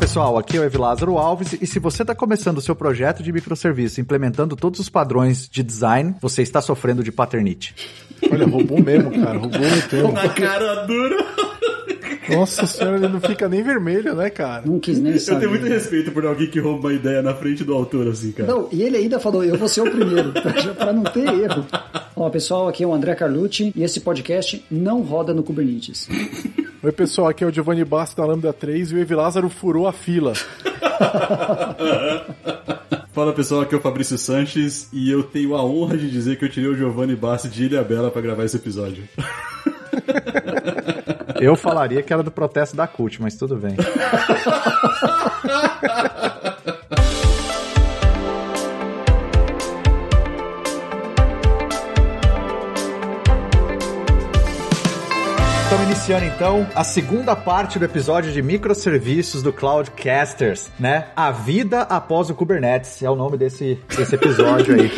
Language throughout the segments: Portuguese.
Pessoal, aqui é o Evilázaro Alves e se você está começando o seu projeto de microserviço implementando todos os padrões de design, você está sofrendo de paternite. Olha, roubou mesmo, cara. Roubou o termo. Na cara dura. Nossa senhora, ele não fica nem vermelho, né, cara? Não quis nem Eu saber. tenho muito respeito por alguém que rouba uma ideia na frente do autor, assim, cara. Não, e ele ainda falou, eu vou ser o primeiro, para não ter erro. Olá pessoal, aqui é o André Carlucci e esse podcast não roda no Kubernetes. Oi, pessoal, aqui é o Giovanni Bassi da Lambda 3 e o Evi Lázaro furou a fila. Fala pessoal, aqui é o Fabrício Sanches e eu tenho a honra de dizer que eu tirei o Giovanni Bassi de Ilha Bela pra gravar esse episódio. Eu falaria que era do protesto da CUT, mas tudo bem. Estamos iniciando então a segunda parte do episódio de microserviços do Cloudcasters, né? A vida após o Kubernetes é o nome desse, desse episódio aí.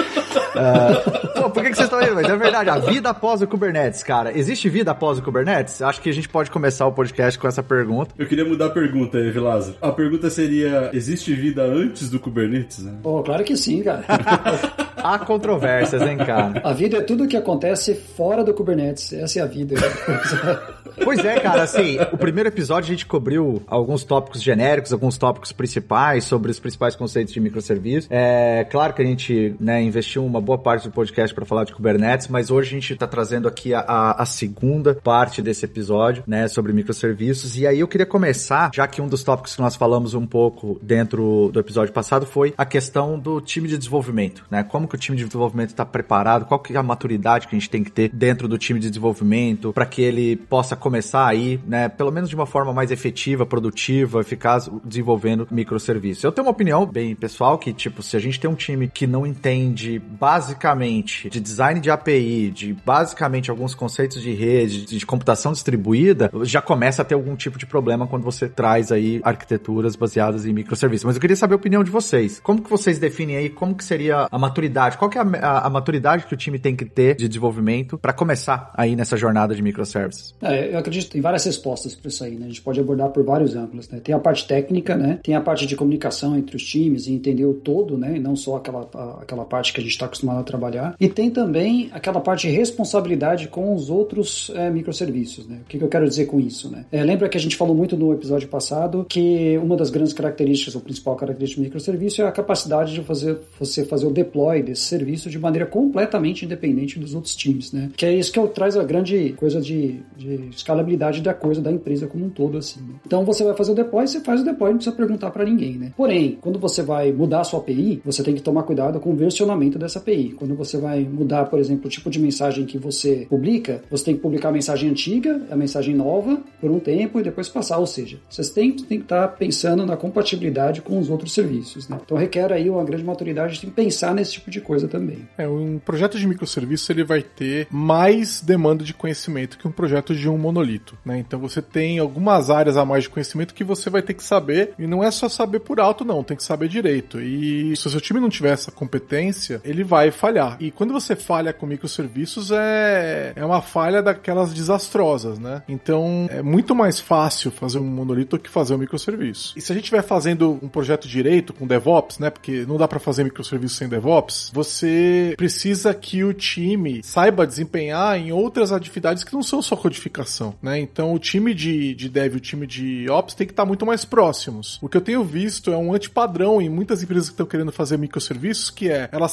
Ah, pô, por que, que vocês estão rindo? Mas é verdade, a vida após o Kubernetes, cara. Existe vida após o Kubernetes? Acho que a gente pode começar o podcast com essa pergunta. Eu queria mudar a pergunta aí, Vilazo. A pergunta seria: existe vida antes do Kubernetes, né? Oh, claro que sim, cara. Há controvérsias, hein, cara? A vida é tudo o que acontece fora do Kubernetes. Essa é a vida. Pois é, cara, assim, o primeiro episódio a gente cobriu alguns tópicos genéricos, alguns tópicos principais sobre os principais conceitos de microserviço. É claro que a gente né, investiu uma boa parte do podcast para falar de Kubernetes, mas hoje a gente está trazendo aqui a, a, segunda parte desse episódio, né, sobre microserviços. E aí eu queria começar, já que um dos tópicos que nós falamos um pouco dentro do episódio passado foi a questão do time de desenvolvimento, né? Como que o time de desenvolvimento está preparado, qual que é a maturidade que a gente tem que ter dentro do time de desenvolvimento para que ele possa começar aí, né, pelo menos de uma forma mais efetiva, produtiva, eficaz, desenvolvendo microserviços. Eu tenho uma opinião bem pessoal que, tipo, se a gente tem um time que não entende basicamente de design de API, de basicamente alguns conceitos de rede, de computação distribuída, já começa a ter algum tipo de problema quando você traz aí arquiteturas baseadas em microserviços. Mas eu queria saber a opinião de vocês. Como que vocês definem aí como que seria a maturidade? Qual que é a, a, a maturidade que o time tem que ter de desenvolvimento para começar aí nessa jornada de microservices? É, eu acredito que tem várias respostas para isso aí, né? A gente pode abordar por vários ângulos, né? Tem a parte técnica, né? Tem a parte de comunicação entre os times e entender o todo, né? E não só aquela, a- aquela parte que a gente está acostumado a trabalhar. E tem também aquela parte de responsabilidade com os outros é, microserviços, né? O que, que eu quero dizer com isso, né? É, lembra que a gente falou muito no episódio passado que uma das grandes características, ou principal característica do microserviço é a capacidade de fazer você fazer o deploy desse serviço de maneira completamente independente dos outros times, né? Que é isso que traz a grande coisa de, de escalabilidade da coisa da empresa como um todo, assim. né? Então você vai fazer o deploy, você faz o deploy, não precisa perguntar para ninguém, né? Porém, quando você vai mudar a sua API, você tem que tomar cuidado com o versionamento dessa API. Quando você vai mudar, por exemplo, o tipo de mensagem que você publica, você tem que publicar a mensagem antiga, a mensagem nova, por um tempo e depois passar. Ou seja, vocês têm, que estar pensando na compatibilidade com os outros serviços, né? Então requer aí uma grande maturidade de pensar nesse tipo de coisa também. É, um projeto de microserviço ele vai ter mais demanda de conhecimento que um projeto de um monolito, né? Então você tem algumas áreas a mais de conhecimento que você vai ter que saber e não é só saber por alto não, tem que saber direito. E se o seu time não tiver essa competência, ele vai falhar. E quando você falha com microserviços é é uma falha daquelas desastrosas, né? Então é muito mais fácil fazer um monolito que fazer um microserviço. E se a gente estiver fazendo um projeto direito com DevOps, né? Porque não dá para fazer microserviço sem DevOps, você precisa que o time saiba desempenhar em outras atividades que não são só codificação, né? Então o time de, de Dev e o time de Ops tem que estar muito mais próximos. O que eu tenho visto é um antipadrão em muitas empresas que estão querendo fazer microserviços, que é elas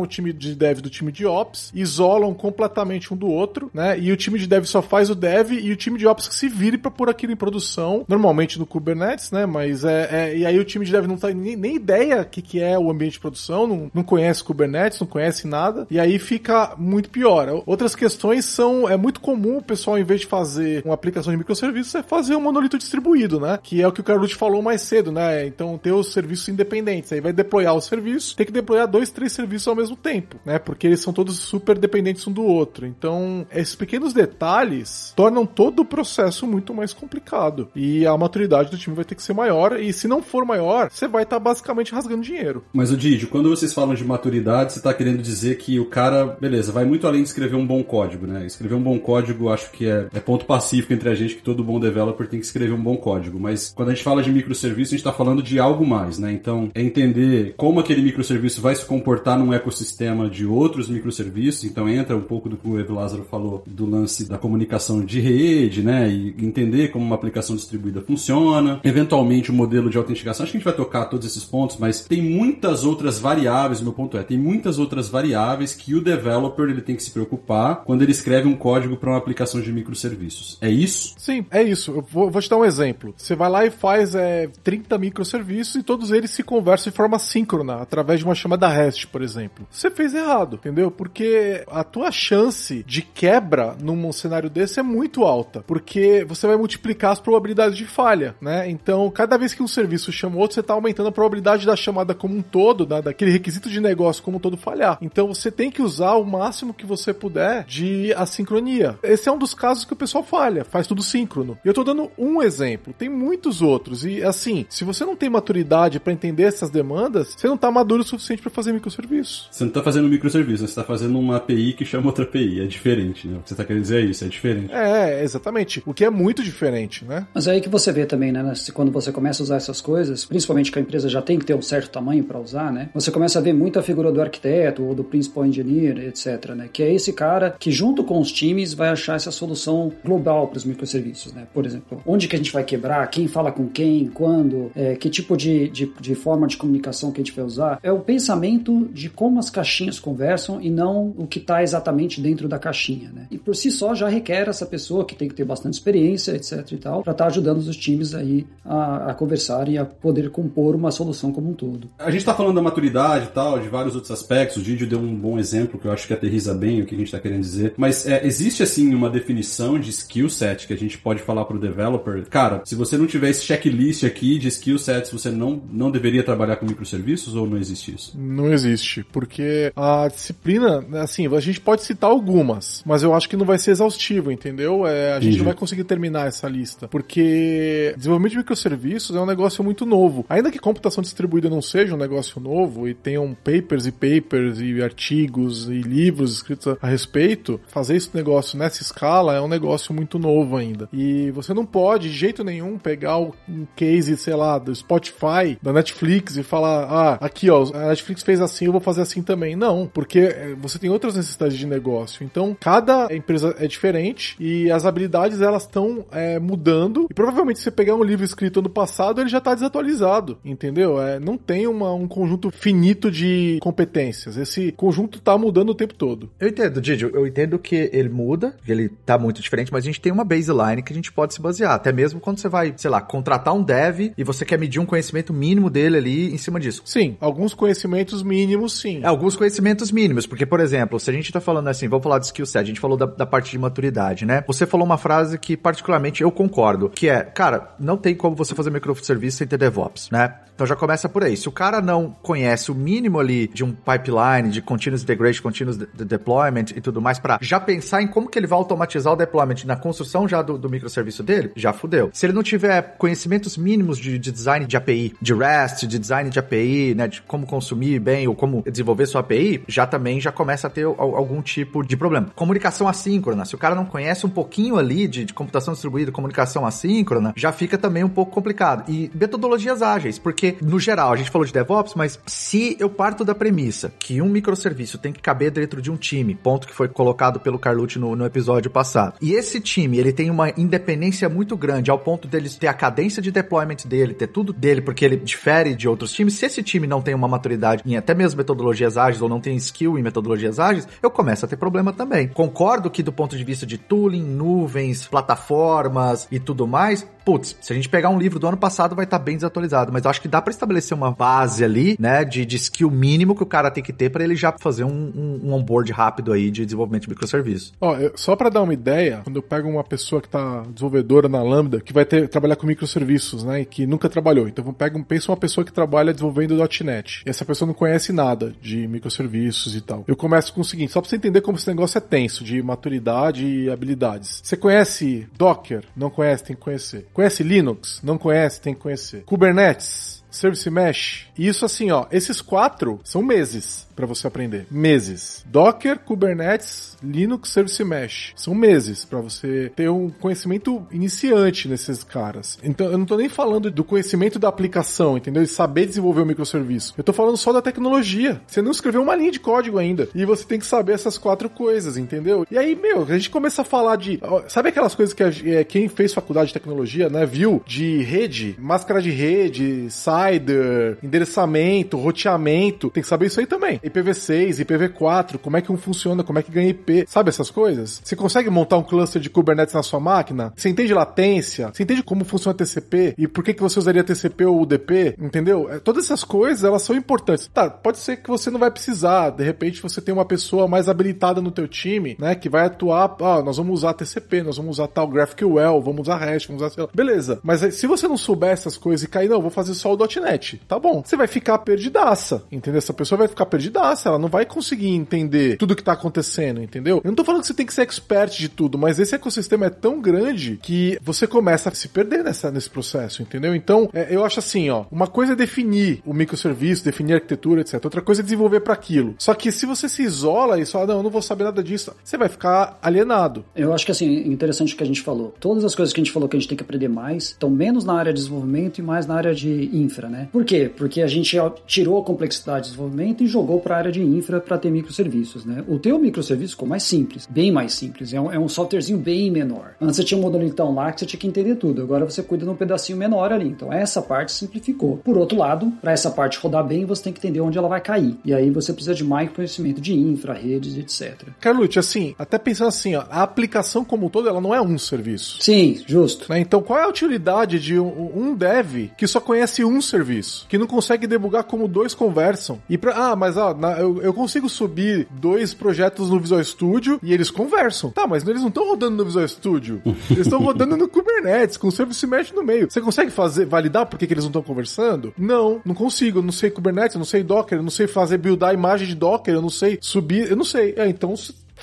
o time de Dev do time de Ops, isolam completamente um do outro, né? E o time de Dev só faz o Dev e o time de Ops que se vire para pôr aquilo em produção, normalmente no Kubernetes, né? Mas é, é- e aí o time de Dev não tem nem, nem ideia que, que é o ambiente de produção, não, não conhece Kubernetes, não conhece nada, e aí fica muito pior. Outras questões são, é muito comum o pessoal, em vez de fazer uma aplicação de microserviços, é fazer um monolito distribuído, né? Que é o que o Carlucci falou mais cedo, né? Então ter os serviços independentes. Aí vai deployar o serviço, tem que deployar dois, três serviços ao mesmo tempo, né? Porque eles são todos super dependentes um do outro. Então, esses pequenos detalhes tornam todo o processo muito mais complicado. E a maturidade do time vai ter que ser maior. E se não for maior, você vai estar tá basicamente rasgando dinheiro. Mas o Didio, quando vocês falam de maturidade, você está querendo dizer que o cara, beleza, vai muito além de escrever um bom código, né? Escrever um bom código, acho que é, é ponto pacífico entre a gente que todo bom developer tem que escrever um bom código. Mas quando a gente fala de microserviço, a gente está falando de algo mais, né? Então, é entender como aquele microserviço vai se comportar num ecossistema de outros microserviços. Então, entra um pouco do que o Evo Lázaro falou do lance da comunicação de rede, né? E entender como uma aplicação distribuída funciona. Eventualmente, o modelo de autenticação. Acho que a gente vai tocar todos esses pontos, mas tem muitas outras variáveis. Meu ponto é, tem muitas outras variáveis que o developer ele tem que se preocupar quando ele escreve um código para uma aplicação de microserviços. É isso? Sim, é isso. Eu vou, vou te dar um exemplo. Você vai lá e faz é, 30 microserviços e todos eles se conversam de forma síncrona, através de uma chamada REST, por exemplo. Você fez errado, entendeu? Porque a tua chance de quebra num cenário desse é muito alta, porque você vai multiplicar as probabilidades de falha, né? Então, cada vez que um serviço chama outro, você está aumentando a probabilidade da chamada como um todo, né? daquele requisito de negócio como um todo falhar. Então, você tem que usar o máximo que você puder de assincronia. Esse é um dos casos que o pessoal falha, faz tudo síncrono. E eu tô dando um exemplo, tem muitos outros. E assim, se você não tem maturidade para entender essas demandas, você não tá maduro o suficiente para fazer microserviço. Você não tá fazendo microserviço, você tá fazendo uma API que chama outra API. É diferente, né? O que você tá querendo dizer é isso, é diferente. É, exatamente. O que é muito diferente, né? Mas é aí que você vê também, né? Quando você começa a usar essas coisas, principalmente que a empresa já tem que ter um certo tamanho para usar, né? Você começa a ver muita figura do arquiteto ou do principal engineer, etc, né? Que é esse cara que junto com os times vai achar essa solução global para os microserviços, né? Por exemplo, onde que a gente vai quebrar, quem fala com quem, quando, é, que tipo de, de, de forma de comunicação que a gente vai usar. É o pensamento de como as caixinhas conversam e não o que está exatamente dentro da caixinha, né? E por si só já requer essa pessoa que tem que ter bastante experiência, etc e tal, para estar tá ajudando os times aí a, a, conversar e a poder compor uma solução como um todo. A gente está falando da maturidade e tal, de vários outros aspectos. O Didio deu um bom exemplo que eu acho que aterriza bem o que a gente está querendo dizer. Mas é, existe assim uma definição de skill set que a gente pode falar para o developer. Cara, se você não tiver esse checklist aqui de skill sets, você não, não deveria trabalhar com microserviços ou não existe isso? Não existe, porque a disciplina, assim, a gente pode citar algumas, mas eu acho que não vai ser exaustivo, entendeu? É, a gente não vai conseguir terminar essa lista, porque desenvolvimento de microserviços é um negócio muito novo. Ainda que computação distribuída não seja um negócio novo e tenham papers e papers e artigos e livros escritos a respeito, fazer esse negócio nessa escala é um negócio muito novo ainda. E você não pode, de jeito nenhum, pegar um case, sei lá, do Spotify, da Netflix e falar, ah, aqui ó, a Netflix fez assim, eu vou fazer assim também. Não, porque eh, você tem outras necessidades de negócio. Então, cada empresa é diferente e as habilidades elas estão é, mudando. E provavelmente, se você pegar um livro escrito ano passado, ele já está desatualizado, entendeu? É, não tem uma, um conjunto finito de competências. Esse conjunto está mudando o tempo todo. Eu entendo, Didio. Eu entendo que ele muda, que ele tá muito diferente, mas a gente tem uma baseline que a gente pode se basear. Até mesmo quando você vai, sei lá, contratar um dev e você quer medir um conhecimento mínimo dele ali em cima disso. Sim, alguns conhecimentos mínimos, sim. É, alguns conhecimentos mínimos, porque, por exemplo, se a gente tá falando assim, vamos falar de skill set, a gente falou da, da parte de maturidade, né? Você falou uma frase que, particularmente, eu concordo, que é, cara, não tem como você fazer microserviço sem ter DevOps, né? Então já começa por aí. Se o cara não conhece o mínimo ali de um pipeline, de continuous integration, continuous de deployment e tudo mais, para já pensar em como que ele vai automatizar o deployment na construção já do, do microserviço dele, já fudeu. Se ele não tiver conhecimentos mínimos de, de, design de API, de REST, de design de API, né, de como consumir bem ou como desenvolver sua API, já também já começa a ter algum tipo de problema. Comunicação assíncrona. Se o cara não conhece um pouquinho ali de, de computação distribuída, comunicação assíncrona, já fica também um pouco complicado. E metodologias ágeis, porque no geral, a gente falou de DevOps, mas se eu parto da premissa que um microserviço tem que caber dentro de um time, ponto que foi colocado pelo Carlucci no, no episódio passado, e esse time, ele tem uma independência muito grande ao ponto deles ter a cadência de deployment dele, ter tudo dele, porque ele difere de outros times, se esse time não tem uma maturidade em até mesmo metodologias ágeis ou não tem skill em metodologias ágeis, eu começo a ter problema também. Concordo que do ponto de vista de tooling, nuvens, plataformas e tudo mais, putz, se a gente pegar um livro do ano passado vai estar tá bem desatualizado, mas acho que dá para estabelecer uma base ali, né, de, de skill mínimo que o cara tem que ter para ele já fazer um, um, um onboard rápido aí de desenvolvimento de microserviço. Ó, eu- só pra dar uma ideia, quando eu pego uma pessoa que tá desenvolvedora na Lambda, que vai ter trabalhar com microserviços, né, e que nunca trabalhou. Então, eu pego, pensa uma pessoa que trabalha desenvolvendo .NET. E essa pessoa não conhece nada de microserviços e tal. Eu começo com o seguinte, só pra você entender como esse negócio é tenso, de maturidade e habilidades. Você conhece Docker? Não conhece, tem que conhecer. Conhece Linux? Não conhece, tem que conhecer. Kubernetes? Service Mesh. E isso assim, ó, esses quatro são meses pra você aprender. Meses. Docker, Kubernetes, Linux, Service Mesh. São meses pra você ter um conhecimento iniciante nesses caras. Então, eu não tô nem falando do conhecimento da aplicação, entendeu? De saber desenvolver o microserviço. Eu tô falando só da tecnologia. Você não escreveu uma linha de código ainda. E você tem que saber essas quatro coisas, entendeu? E aí, meu, a gente começa a falar de. Sabe aquelas coisas que a- é, quem fez faculdade de tecnologia, né, viu? De rede, máscara de rede, CIDR, endereçamento, roteamento. Tem que saber isso aí também. IPv6, IPv4, como é que um funciona, como é que ganha IP. Sabe essas coisas? Você consegue montar um cluster de Kubernetes na sua máquina? Você entende latência? Você entende como funciona TCP? E por que, que você usaria TCP ou UDP? Entendeu? É, Todas essas coisas, elas são importantes. Tá, pode ser que você não vai precisar. De repente, você tem uma pessoa mais habilitada no teu time, né? Que vai atuar, ah, nós vamos usar TCP, nós vamos usar tal GraphQL, vamos usar REST, vamos usar... Beleza. Mas se você não souber essas coisas e cair, não, vou fazer só o .NET. Tá bom. Você vai ficar perdidaça, entendeu? Essa pessoa vai ficar perdidaça, ela não vai conseguir entender tudo que tá acontecendo, entendeu? Eu não tô falando que você tem que ser expert de tudo, mas esse ecossistema é tão grande que você começa a se perder nessa, nesse processo, entendeu? Então, é, eu acho assim, ó, uma coisa é definir o microserviço, definir a arquitetura, etc. Outra coisa é desenvolver para aquilo. Só que se você se isola e fala, não, eu não vou saber nada disso, você vai ficar alienado. Eu acho que assim, interessante o que a gente falou. Todas as coisas que a gente falou que a gente tem que aprender mais estão menos na área de desenvolvimento e mais na área de infra, né? Por quê? Porque a gente tirou a complexidade de desenvolvimento e jogou para a área de infra para ter microserviços, né? O teu microserviço ficou mais simples, bem mais simples. É um, é um softwarezinho bem menor. Antes você tinha um monolitão lá que você tinha que entender tudo. Agora você cuida de um pedacinho menor ali. Então essa parte simplificou. Por outro lado, para essa parte rodar bem, você tem que entender onde ela vai cair. E aí você precisa de mais conhecimento de infra, redes, etc. Carlucci, assim, até pensando assim, ó, a aplicação como um todo, ela não é um serviço. Sim, justo. né? Então, qual é a utilidade de um, um dev que só conhece um serviço, que não consegue debugar como dois conversam? E pra, ah, mas ó, na- eu, eu consigo subir dois projetos no Visual Studio e eles conversam. Tá, mas eles não estão rodando no Visual Studio. Eles estão rodando no Kubernetes, com o Service Mesh no meio. Você consegue fazer, validar por que, que eles não estão conversando? Não, não consigo. Eu não sei Kubernetes, eu não sei Docker, eu não sei fazer buildar imagem de Docker, eu não sei subir, eu não sei. É, então,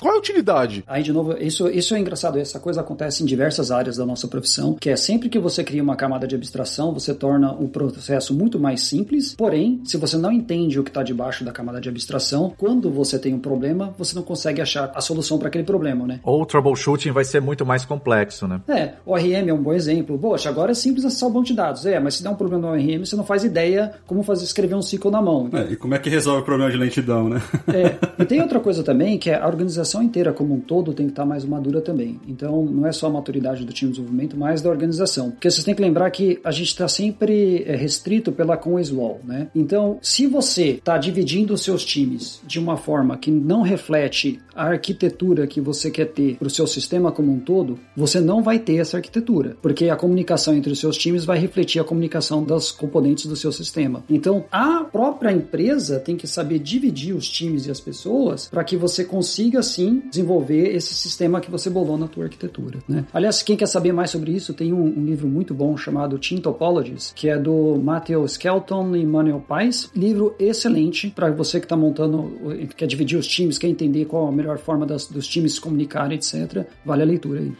qual é a utilidade? Aí, de novo, isso, isso é engraçado. Essa coisa acontece em diversas áreas da nossa profissão, que é sempre que você cria uma camada de abstração, você torna o processo muito mais simples. Porém, se você não entende o que está debaixo da camada de abstração, quando você tem um problema, você não consegue achar a solução para aquele problema, né? Ou o troubleshooting vai ser muito mais complexo, né? É, o RM é um bom exemplo. Poxa, agora é simples acessar o banco de dados. É, mas se der um problema no RM, você não faz ideia como fazer escrever um ciclo na mão. É, e como é que resolve o problema de lentidão, né? É, e tem outra coisa também, que é a organização inteira como um todo tem que estar mais madura também. Então, não é só a maturidade do time de desenvolvimento, mas da organização. Porque vocês têm que lembrar que a gente está sempre é, restrito pela Conway's Wall, né? Então, se você está dividindo os seus times de uma forma que não reflete a arquitetura que você quer ter para o seu sistema como um todo, você não vai ter essa arquitetura, porque a comunicação entre os seus times vai refletir a comunicação das componentes do seu sistema. Então, a própria empresa tem que saber dividir os times e as pessoas para que você consiga sim desenvolver esse sistema que você bolou na tua arquitetura. Né? Aliás, quem quer saber mais sobre isso, tem um, um livro muito bom chamado Team Topologies, que é do Matthew Skelton e Manuel Pais. Livro excelente para você que está montando, quer dividir os times, quer entender qual a melhor forma das, dos times se comunicarem, etc. Vale a leitura aí.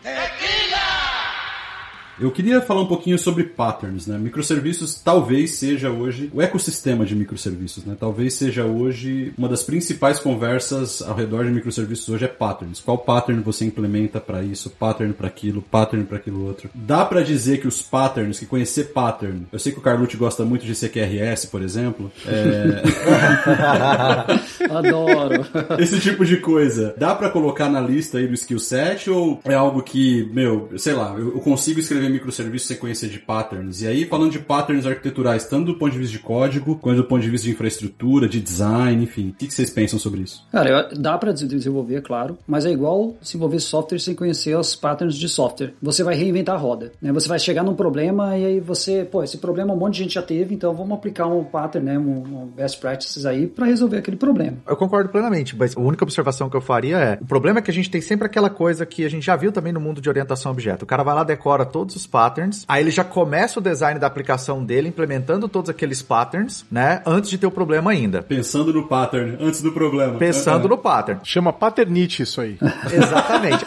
Eu queria falar um pouquinho sobre patterns, né? Microserviços talvez seja hoje o ecossistema de microserviços, né? Talvez seja hoje uma das principais conversas ao redor de microserviços hoje é patterns. Qual pattern você implementa para isso, pattern para aquilo, pattern para aquilo outro. Dá para dizer que os patterns, que conhecer pattern, eu sei que o Carlucci gosta muito de CQRS, por exemplo, é... Adoro. esse tipo de coisa. Dá para colocar na lista aí do skill set ou é algo que, meu, sei lá, eu eu consigo escrever escrever microserviços sem conhecer de patterns. E aí, falando de patterns arquiteturais, tanto do ponto de vista de código, quanto do ponto de vista de infraestrutura, de design, enfim. O que vocês pensam sobre isso? Cara, dá para desenvolver, claro, mas é igual desenvolver software sem conhecer os patterns de software. Você vai reinventar a roda, né? Você vai chegar num problema e aí você, pô, esse problema um monte de gente já teve, então vamos aplicar um pattern, né, um, um best practices aí para resolver aquele problema. Eu concordo plenamente, mas a única observação que eu faria é, o problema é que a gente tem sempre aquela coisa que a gente já viu também no mundo de orientação a objeto. O cara vai lá, decora todos os patterns, aí ele já começa o design da aplicação dele implementando todos aqueles patterns, né, antes de ter o problema ainda. Pensando no pattern, antes do problema. Pensando no pattern. Chama paternite isso aí. Exatamente.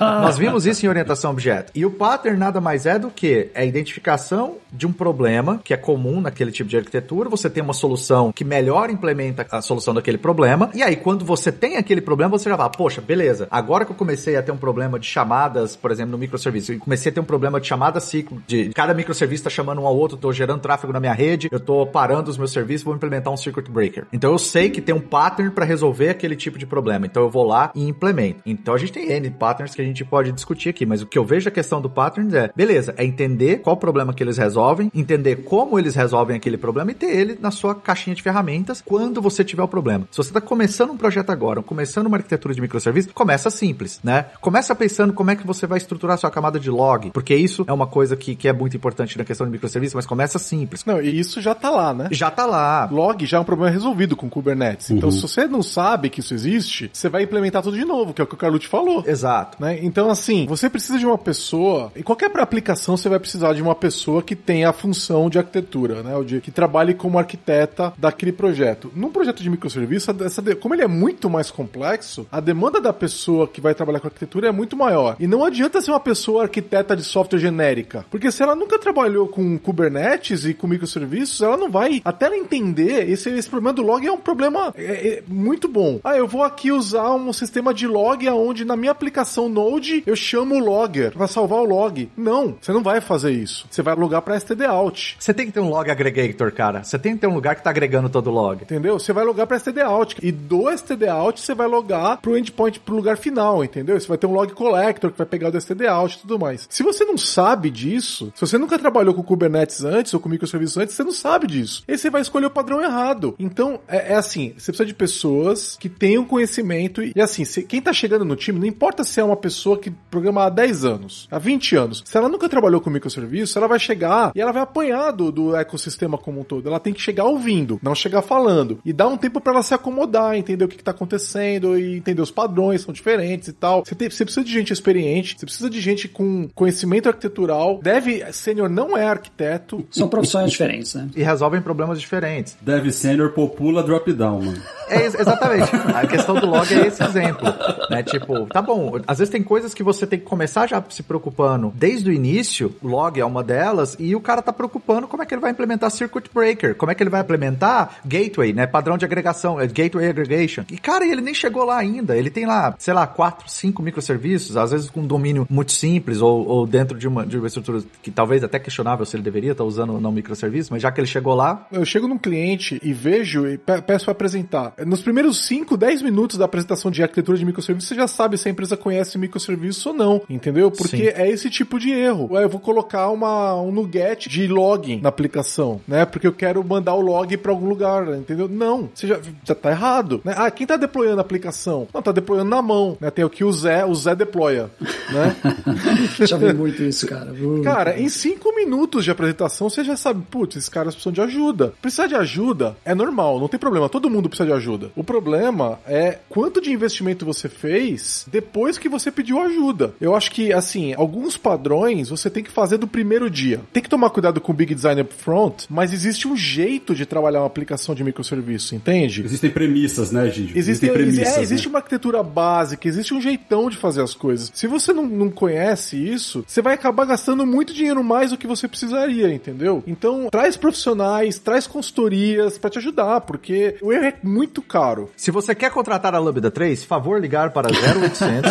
Nós vimos isso em orientação a objeto. E o pattern nada mais é do que a identificação de um problema que é comum naquele tipo de arquitetura, você tem uma solução que melhor implementa a solução daquele problema, e aí quando você tem aquele problema, você já fala, poxa, beleza, agora que eu comecei a ter um problema de chamadas, por exemplo, no microserviço, eu comecei a ter um problema de chamada ciclo, de cada microserviço está chamando um ao outro, estou gerando tráfego na minha rede, eu estou parando os meus serviços, vou implementar um circuit breaker. Então eu sei que tem um pattern para resolver aquele tipo de problema, então eu vou lá e implemento. Então a gente tem N patterns que a gente pode discutir aqui, mas o que eu vejo a questão do pattern é, beleza, é entender qual problema que eles resolvem, entender como eles resolvem aquele problema e ter ele na sua caixinha de ferramentas quando você tiver o problema. Se você está começando um projeto agora, começando uma arquitetura de microserviço, começa simples, né? Começa pensando como é que você vai estruturar a sua camada de log, porque isso é uma coisa que, que é muito importante na questão de microserviço, mas começa simples. Não, e isso já tá lá, né? Já tá lá. Log já é um problema resolvido com Kubernetes. Então, se você não sabe que isso existe, você vai implementar tudo de novo, que é o que o Carlucci falou. Exato. Né? Então, assim, você precisa de uma pessoa, em qualquer aplicação você vai precisar de uma pessoa que tenha a função de arquitetura, né? O de, que trabalhe como arquiteta daquele projeto. Num projeto de microserviço, essa, como ele é muito mais complexo, a demanda da pessoa que vai trabalhar com arquitetura é muito maior. E não adianta ser uma pessoa arquiteta de software genérica, porque se ela nunca trabalhou com Kubernetes e com microserviços, ela não vai, até ela entender, esse, esse problema do log é um problema é, é muito bom. Ah, eu vou aqui usar um sistema de log aonde na minha aplicação Node eu chamo o logger para salvar o log. Não, você não vai fazer isso. Você vai logar para std out. Você tem que ter um log aggregator, cara. Você tem que ter um lugar que tá agregando todo o log. Entendeu? Você vai logar para std out e do std out você vai logar pro endpoint pro lugar final, entendeu? Você vai ter um log collector que vai pegar do std out e tudo mais. Se você não sabe disso, se você nunca trabalhou com Kubernetes antes ou com microserviços antes, você não sabe disso. E você vai escolher o padrão errado. Então, é, é assim, você precisa de pessoas que tenham conhecimento e, e assim, se, quem tá chegando no time, não importa se é uma pessoa que programa há 10 anos, há 20 anos, se ela nunca trabalhou com microserviços, ela vai chegar e ela vai apanhar do, do ecossistema como um todo. Ela tem que chegar ouvindo, não chegar falando. E dar um tempo para ela se acomodar, entender o que, que tá acontecendo e entender os padrões, são diferentes e tal. Você, tem, você precisa de gente experiente, você precisa de gente com conhecimento arquitetural. Deve, sênior não é arquiteto. São profissões diferentes, né? E resolvem problemas diferentes. Deve sênior popula drop down, mano. É, exatamente. A questão do log é esse exemplo. Né? Tipo, tá bom, às vezes tem coisas que você tem que começar já se preocupando desde o início, log é uma delas, e o cara tá preocupando como é que ele vai implementar circuit breaker, como é que ele vai implementar gateway, né? Padrão de agregação, é gateway aggregation. E cara, ele nem chegou lá ainda. Ele tem lá, sei lá, quatro, cinco microserviços, às vezes com um domínio muito simples, ou, ou dentro de uma, de uma estrutura que talvez até questionável se ele deveria estar tá usando ou não microserviço, mas já que ele chegou lá. Eu chego num cliente e vejo e peço para apresentar. Nos primeiros 5, 10 minutos da apresentação de arquitetura de microserviços, você já sabe se a empresa conhece microserviços ou não, entendeu? Porque Sim. é esse tipo de erro. Eu vou colocar uma, um nugget de login na aplicação, né? Porque eu quero mandar o log para algum lugar, entendeu? Não, você já, já tá errado. Né? Ah, quem tá deployando a aplicação? Não, tá deployando na mão, né? Tem o que o Zé, o Zé deploya, né? já vi muito isso, cara. Uh. Cara, em 5 minutos de apresentação, você já sabe, putz, esses caras precisam de ajuda. Precisar de ajuda é normal, não tem problema, todo mundo precisa de ajuda. O problema é quanto de investimento você fez depois que você pediu ajuda. Eu acho que, assim, alguns padrões você tem que fazer do primeiro dia. Tem que tomar cuidado com o Big Design Upfront, mas existe um jeito de trabalhar uma aplicação de microserviço, entende? Existem premissas, né, Gigi? Existem, existem premissas. É, existe né? uma arquitetura básica, existe um jeitão de fazer as coisas. Se você não, não conhece isso, você vai acabar gastando muito dinheiro mais do que você precisaria, entendeu? Então, traz profissionais, traz consultorias para te ajudar, porque o erro é muito caro. Se você quer contratar a Lambda 3, favor ligar para 0800.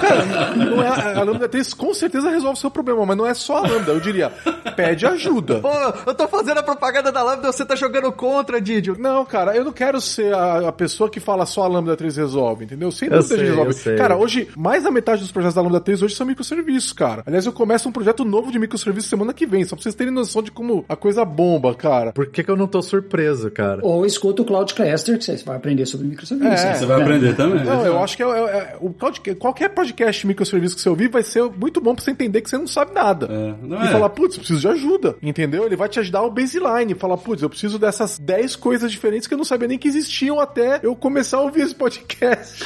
Cara, não é, a Lambda 3 com certeza resolve o seu problema, mas não é só a Lambda, eu diria, pede ajuda. Pô, eu tô fazendo a propaganda da Lambda, você tá jogando contra, Didio. Não, cara, eu não quero ser a, a pessoa que fala só a Lambda 3 resolve, entendeu? Sem dúvida resolve. Cara, hoje, mais da metade dos projetos da Lambda 3 hoje são microserviços, cara. Aliás, eu, começa um projeto novo de microserviço semana que vem, só pra vocês terem noção de como a coisa bomba, cara. Por que, que eu não tô surpreso, cara? Ou escuta o Cloudcaster, que você vai aprender sobre microserviços. É, Você vai aprender também. Não, eu acho que é, é- é- o cloud- qualquer podcast de microserviço que você ouvir vai ser muito bom pra você entender que você não sabe nada. É, não e é. falar, putz, preciso de ajuda, entendeu? Ele vai te ajudar o baseline, falar, putz, eu preciso dessas 10 coisas diferentes que eu não sabia nem que existiam até eu começar a ouvir esse podcast.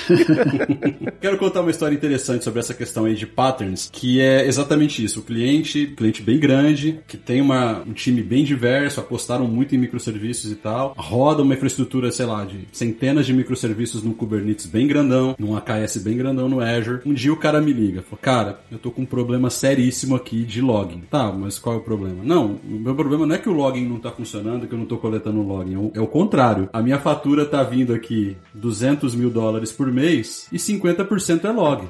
Quero contar uma história interessante sobre essa questão aí de patterns, que é exatamente isso. O cliente, cliente bem grande, que tem uma, um time bem diverso, apostaram muito em microserviços e tal, roda uma infraestrutura, sei lá, de centenas de microserviços no Kubernetes bem grandão, num AKS bem grandão no Azure. Um dia o cara me liga, falou, cara, eu tô com um problema seríssimo aqui de login. Tá, mas qual é o problema? Não, o meu problema não é que o login não tá funcionando, que eu não tô coletando o login. É o- É o contrário. A minha fatura tá vindo aqui 200 mil dólares por mês e 50% é log.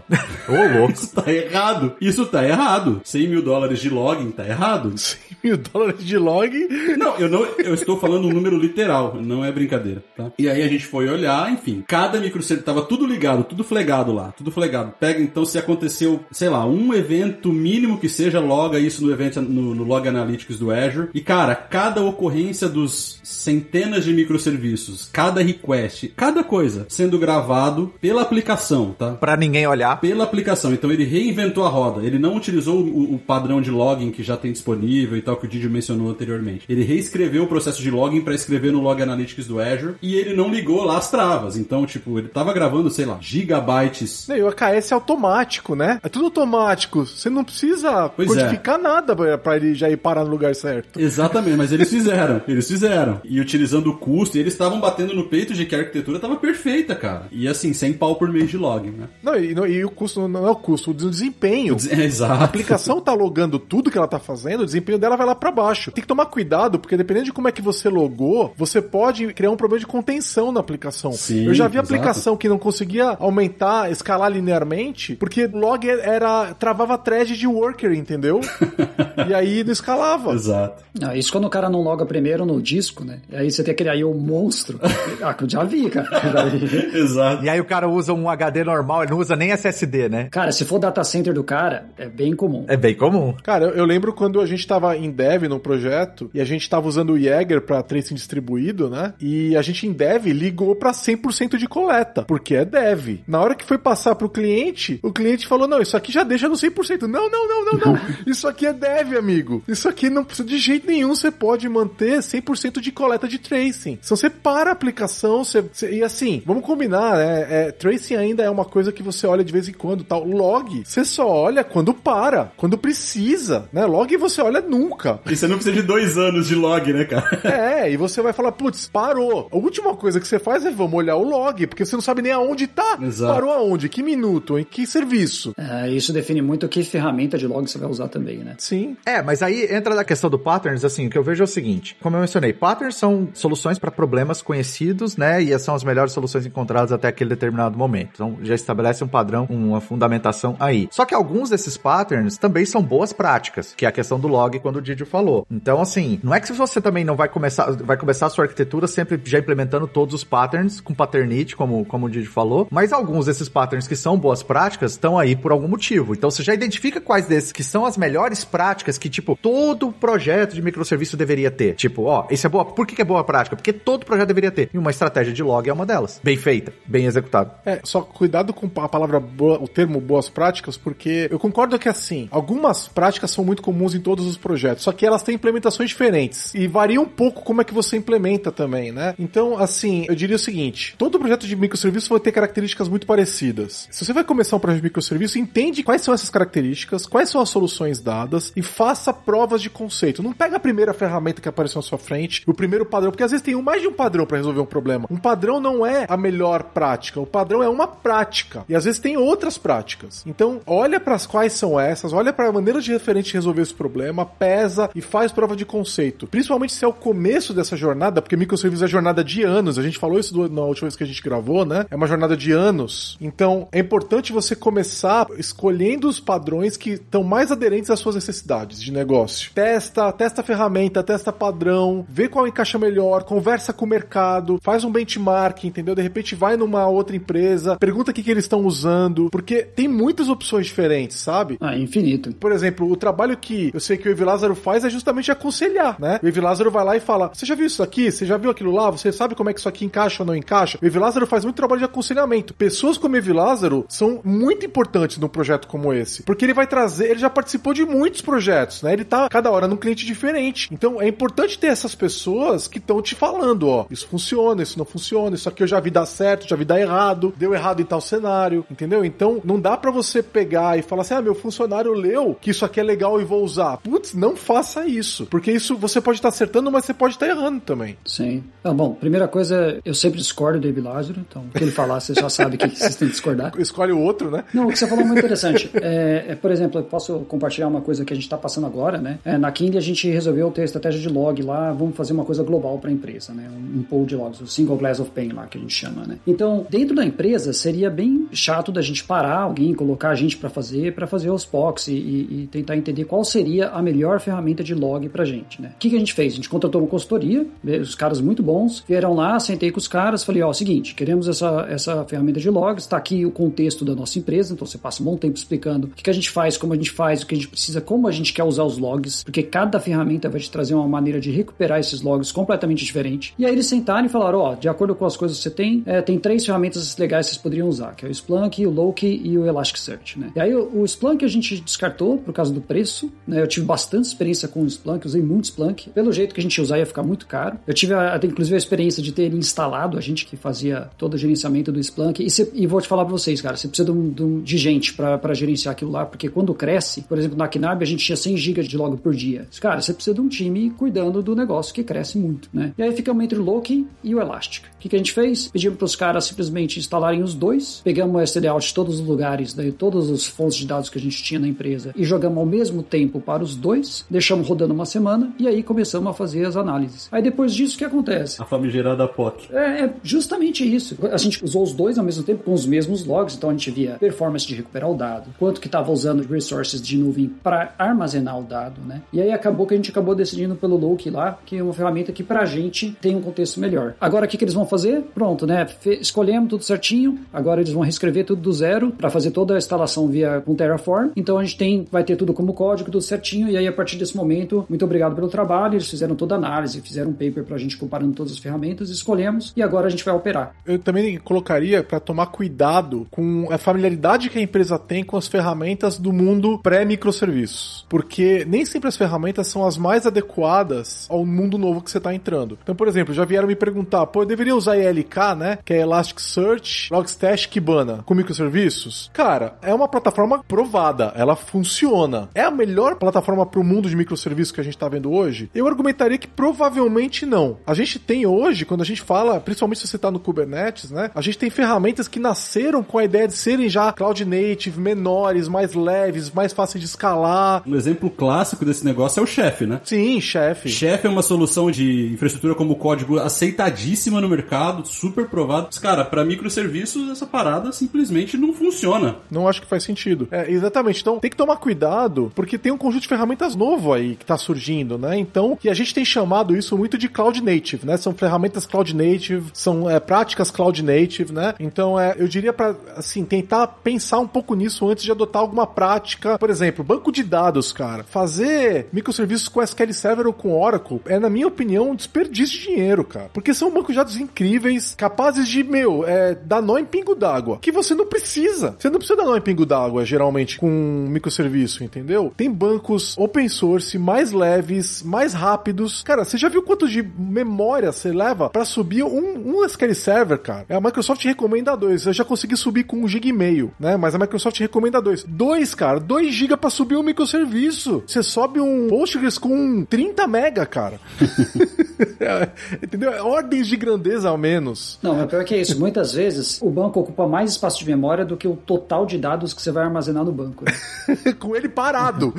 Ô, louco. Isso tá errado. Isso tá errado. 100 mil dólares de login tá errado. 100 mil dólares de log. Não, eu não, eu estou falando um número literal, não é brincadeira, tá? E aí a gente foi olhar, enfim, cada microserviço tava tudo ligado, tudo flegado lá, tudo flegado. Pega então se aconteceu, sei lá, um evento mínimo que seja, loga isso no evento no, no log analytics do Azure. E cara, cada ocorrência dos centenas de microserviços, cada request, cada coisa sendo gravado pela aplicação, tá? Pra ninguém olhar. pela aplicação. Então ele reinventou a roda. Ele não utilizou o, o padrão de login que já tem disponível e tal que o Didi mencionou anteriormente. Ele reescreveu o processo de login para escrever no Log Analytics do Azure e ele não ligou lá as travas. Então, tipo, ele tava gravando, sei lá, gigabytes. E o AKS é automático, né? É tudo automático. Você não precisa Pois é. codificar nada pra, pra ele já ir parar no lugar certo. Exatamente, mas eles fizeram, eles fizeram. E utilizando o custo, eles estavam batendo no peito de que a arquitetura tava perfeita, cara. E assim, sem pau por mês de login, né? Não, e, não- e o custo não é o custo, o desempenho. É, exato. A aplicação tá logando tudo que ela tá fazendo, o desempenho dela vai lá pra baixo. Tem que tomar cuidado, porque dependendo de como é que você logou, você pode criar um problema de contenção na aplicação. Sim, Eu já vi exato. aplicação que não conseguia aumentar, escalar linearmente, porque o log era travava thread de worker, entendeu? e aí não escalava. Exato. Ah, isso quando o cara não loga primeiro no disco, né? E aí você tem que criar aí um monstro. ah, que eu já vi, cara. Exato. E aí o cara usa um HD normal, ele não usa nem SSD, né? Cara, se for data center do cara, é bem comum. É bem comum. Cara, eu, eu lembro quando a gente tava em dev num projeto e a gente tava usando o Jäger pra tracing distribuído, né? E a gente em dev ligou pra 100% de coleta, porque é dev. Na hora que foi passar pro cliente, o cliente falou: "Não, isso aqui já deixa no 100%". Não, não, não, não, não. Isso aqui é dev, amigo. Isso aqui não precisa de jeito nenhum você pode manter 100% de coleta de tracing. Se você para a aplicação, você, você- e assim, vamos combinar, né? É, tracing ainda é uma coisa que você olha de vez em quando, tal. Log, você só olha quando para, quando precisa, né? Log você olha nunca. E você não precisa de dois anos de log, né, cara? É, e você vai falar, putz, parou. A última coisa que você faz é vamos olhar o log, porque você não sabe nem aonde tá. Exato. Parou aonde? Que minuto? Em que serviço? É, isso define muito que ferramenta de log você vai usar também, né? Sim. É, mas aí entra na questão do patterns, assim, o que eu vejo é o seguinte, como eu mencionei, patterns são soluções para problemas conhecidos, né, e são as melhores soluções encontradas até aquele determinado momento. Então, já estabelece um padrão, uma fundamentação aí. Só que alguns desses patterns também são boas práticas, que é a questão do log quando o Didio falou. Então, assim, não é que você também não vai começar, vai começar a sua arquitetura sempre já implementando todos os patterns com paternity, como, como o Didio falou, mas alguns desses patterns que são boas práticas estão aí por algum motivo. Então, você já identifica quais desses que são as melhores práticas que, tipo, todo projeto de microserviço deveria ter. Tipo, ó, isso é boa. Por que, que é boa prática? Porque todo projeto deveria ter. E uma estratégia de log é uma delas. Bem feita, bem executada. É, só cuidado com a palavra boa, o termo boas práticas, porque eu concordo que assim, algumas práticas são muito comuns em todos os projetos, só que elas têm implementações diferentes e varia um pouco como é que você implementa também, né? Então, assim, eu diria o seguinte: todo projeto de microserviço vai ter características muito parecidas. Se você vai começar um projeto de microserviço, entende quais são essas características, quais são as soluções dadas e faça provas de conceito. Não pega a primeira ferramenta que apareceu na sua frente, o primeiro padrão, porque às vezes tem mais de um padrão para resolver um problema. Um padrão não é a melhor prática, o padrão é uma prática. E às vezes tem outras práticas. Então, olha para as quais são essas, olha para a maneira de referente resolver esse problema, pesa e faz prova de conceito. Principalmente se é o começo dessa jornada, porque microserviços é jornada de anos. A gente falou isso na última vez que a gente gravou, né? É uma jornada de anos. Então, é importante você começar escolhendo os padrões que estão mais aderentes às suas necessidades de negócio. Testa, testa a ferramenta, testa padrão, vê qual encaixa melhor, conversa com o mercado, faz um benchmark, entendeu? De repente vai numa outra empresa, pergunta o que, que eles estão usando, porque tem muitas opções diferentes, sabe? Ah, Infinito. Por exemplo, o trabalho que eu sei que o Evi Lázaro faz é justamente aconselhar, né? O Evi Lázaro vai lá e fala: Você já viu isso aqui? Você já viu aquilo lá? Você sabe como é que isso aqui encaixa ou não encaixa? O Evi Lázaro faz muito trabalho de aconselhamento. Pessoas como o Evi Lázaro são muito importantes num projeto como esse. Porque ele vai trazer, ele já participou de muitos projetos, né? Ele tá cada hora num cliente diferente. Então é importante ter essas pessoas que estão te falando, ó, isso funciona, isso não funciona, isso aqui eu já vi dar certo, já vi dar errado, deu errado em tal cenário, entendeu? Então não dá para você pegar e falar assim: "Ah, meu funcionário leu que isso aqui é legal e vou usar". Putz, não faça isso, porque isso você pode estar acertando, mas você pode estar errando também. Sim. Ah, bom, primeira coisa, eu sempre discordo do David Lázaro, então o que ele falar, você já sabe que vocês têm que discordar. Escolhe o outro, né? Não, o que você falou é muito interessante. É, é, por exemplo, eu posso compartilhar uma coisa que a gente está passando agora, né? É, na Kindle a gente resolveu ter a estratégia de log lá, vamos fazer uma coisa global para a empresa, né? Um, um pool de logs, o single glass of pain lá que a gente chama, né? Então, dentro da empresa seria bem chato da gente parar alguém, colocar a gente para fazer, para fazer os POCs e, e, tentar entender qual seria a melhor ferramenta de log pra gente, né? O que, que a gente fez? A gente contratou uma consultoria, né? os caras muito bons, vieram lá, sentei com os caras, falei, ó, seguinte, queremos essa, essa ferramenta de logs, tá aqui o contexto da nossa empresa, então você passa um bom tempo explicando o que, que a gente faz, como a gente faz, o que a gente precisa, como a gente quer usar os logs, porque cada ferramenta vai te trazer uma maneira de recuperar esses logs completamente diferente. E aí eles sentaram e falaram, ó, de acordo com as coisas que você tem, é, tem três ferramentas legais que vocês poderiam usar, que é o Splunk, o Loki e o Elasticsearch, né? E aí o, o Splunk a gente descartou por causa do preço, né? Eu tive bastante experiência com o Splunk, usei muito Splunk. Pelo jeito que a gente usar ia ficar muito caro. Eu tive a, inclusive a experiência de ter instalado, a gente que fazia todo o gerenciamento do Splunk. E, cê, e vou te falar para vocês, cara, você precisa de, um, de, um, de gente para gerenciar aquilo lá, porque quando cresce, por exemplo, na Knab a gente tinha 100 GB de log por dia. Cara, você precisa de um time cuidando do negócio que cresce muito, né? E aí ficamos entre o Loki e o Elastic. O que, que a gente fez? Pedimos para os caras simplesmente instalarem os dois, pegamos o out de todos os lugares, daí todas as fontes de dados que a gente tinha empresa e jogamos ao mesmo tempo para os dois, deixamos rodando uma semana e aí começamos a fazer as análises. Aí depois disso, o que acontece? A famigerada POC. É, é justamente isso. A gente usou os dois ao mesmo tempo com os mesmos logs, então a gente via performance de recuperar o dado, quanto que estava usando resources de nuvem para armazenar o dado, né? E aí acabou que a gente acabou decidindo pelo Loki lá, que é uma ferramenta que pra gente tem um contexto melhor. Agora o que, que eles vão fazer? Pronto, né? Fe escolhemos tudo certinho, agora eles vão reescrever tudo do zero para fazer toda a instalação via com Terraform. Então a gente tem, vai ter tudo como código, tudo certinho, e aí a partir desse momento, muito obrigado pelo trabalho, eles fizeram toda a análise, fizeram um paper pra gente comparando todas as ferramentas, escolhemos e agora a gente vai operar. Eu também colocaria para tomar cuidado com a familiaridade que a empresa tem com as ferramentas do mundo pré-microserviços, porque nem sempre as ferramentas são as mais adequadas ao mundo novo que você está entrando. Então, por exemplo, já vieram me perguntar, pô, eu deveria usar ELK, né, que é Elasticsearch, Logstash, Kibana, com microserviços? Cara, é uma plataforma provada, ela funciona. É a melhor plataforma para o mundo de microserviços que a gente está vendo hoje? Eu argumentaria que provavelmente não. A gente tem hoje, quando a gente fala, principalmente se você está no Kubernetes, né, a gente tem ferramentas que nasceram com a ideia de serem já cloud native, menores, mais leves, mais fáceis de escalar. Um exemplo clássico desse negócio é o Chef, né? Sim, Chef. Chef é uma solução de infraestrutura como código aceitadíssima no mercado, super provado. Mas, cara, para microserviços essa parada simplesmente não funciona. Não acho que faz sentido. É, exatamente. Então tem que tomar cuidado, porque tem um conjunto de ferramentas novo aí que tá surgindo, né? Então, e a gente tem chamado isso muito de cloud native, né? São ferramentas cloud native, são é, práticas cloud native, né? Então, é, eu diria para assim, tentar pensar um pouco nisso antes de adotar alguma prática. Por exemplo, banco de dados, cara. Fazer microserviços com SQL Server ou com Oracle é, na minha opinião, um desperdício de dinheiro, cara. Porque são bancos de dados incríveis, capazes de, meu, é, dar nó em pingo d'água, que você não precisa. Você não precisa dar nó em pingo d'água, geralmente, com um microserviço, entendeu? Tem bancos open source mais leves, mais rápidos. Cara, você já viu quanto de memória você leva para subir um, um SQL Server, cara? A Microsoft recomenda dois. Eu já consegui subir com um GB e meio, né? Mas a Microsoft recomenda dois. Dois, cara. Dois GB para subir um microserviço. Você sobe um Postgres com 30 mega, cara. Entendeu? Ordens de grandeza ao menos. Não, é pior que isso. Muitas vezes o banco ocupa mais espaço de memória do que o total de dados que você vai armazenar no banco. Né? com ele parado.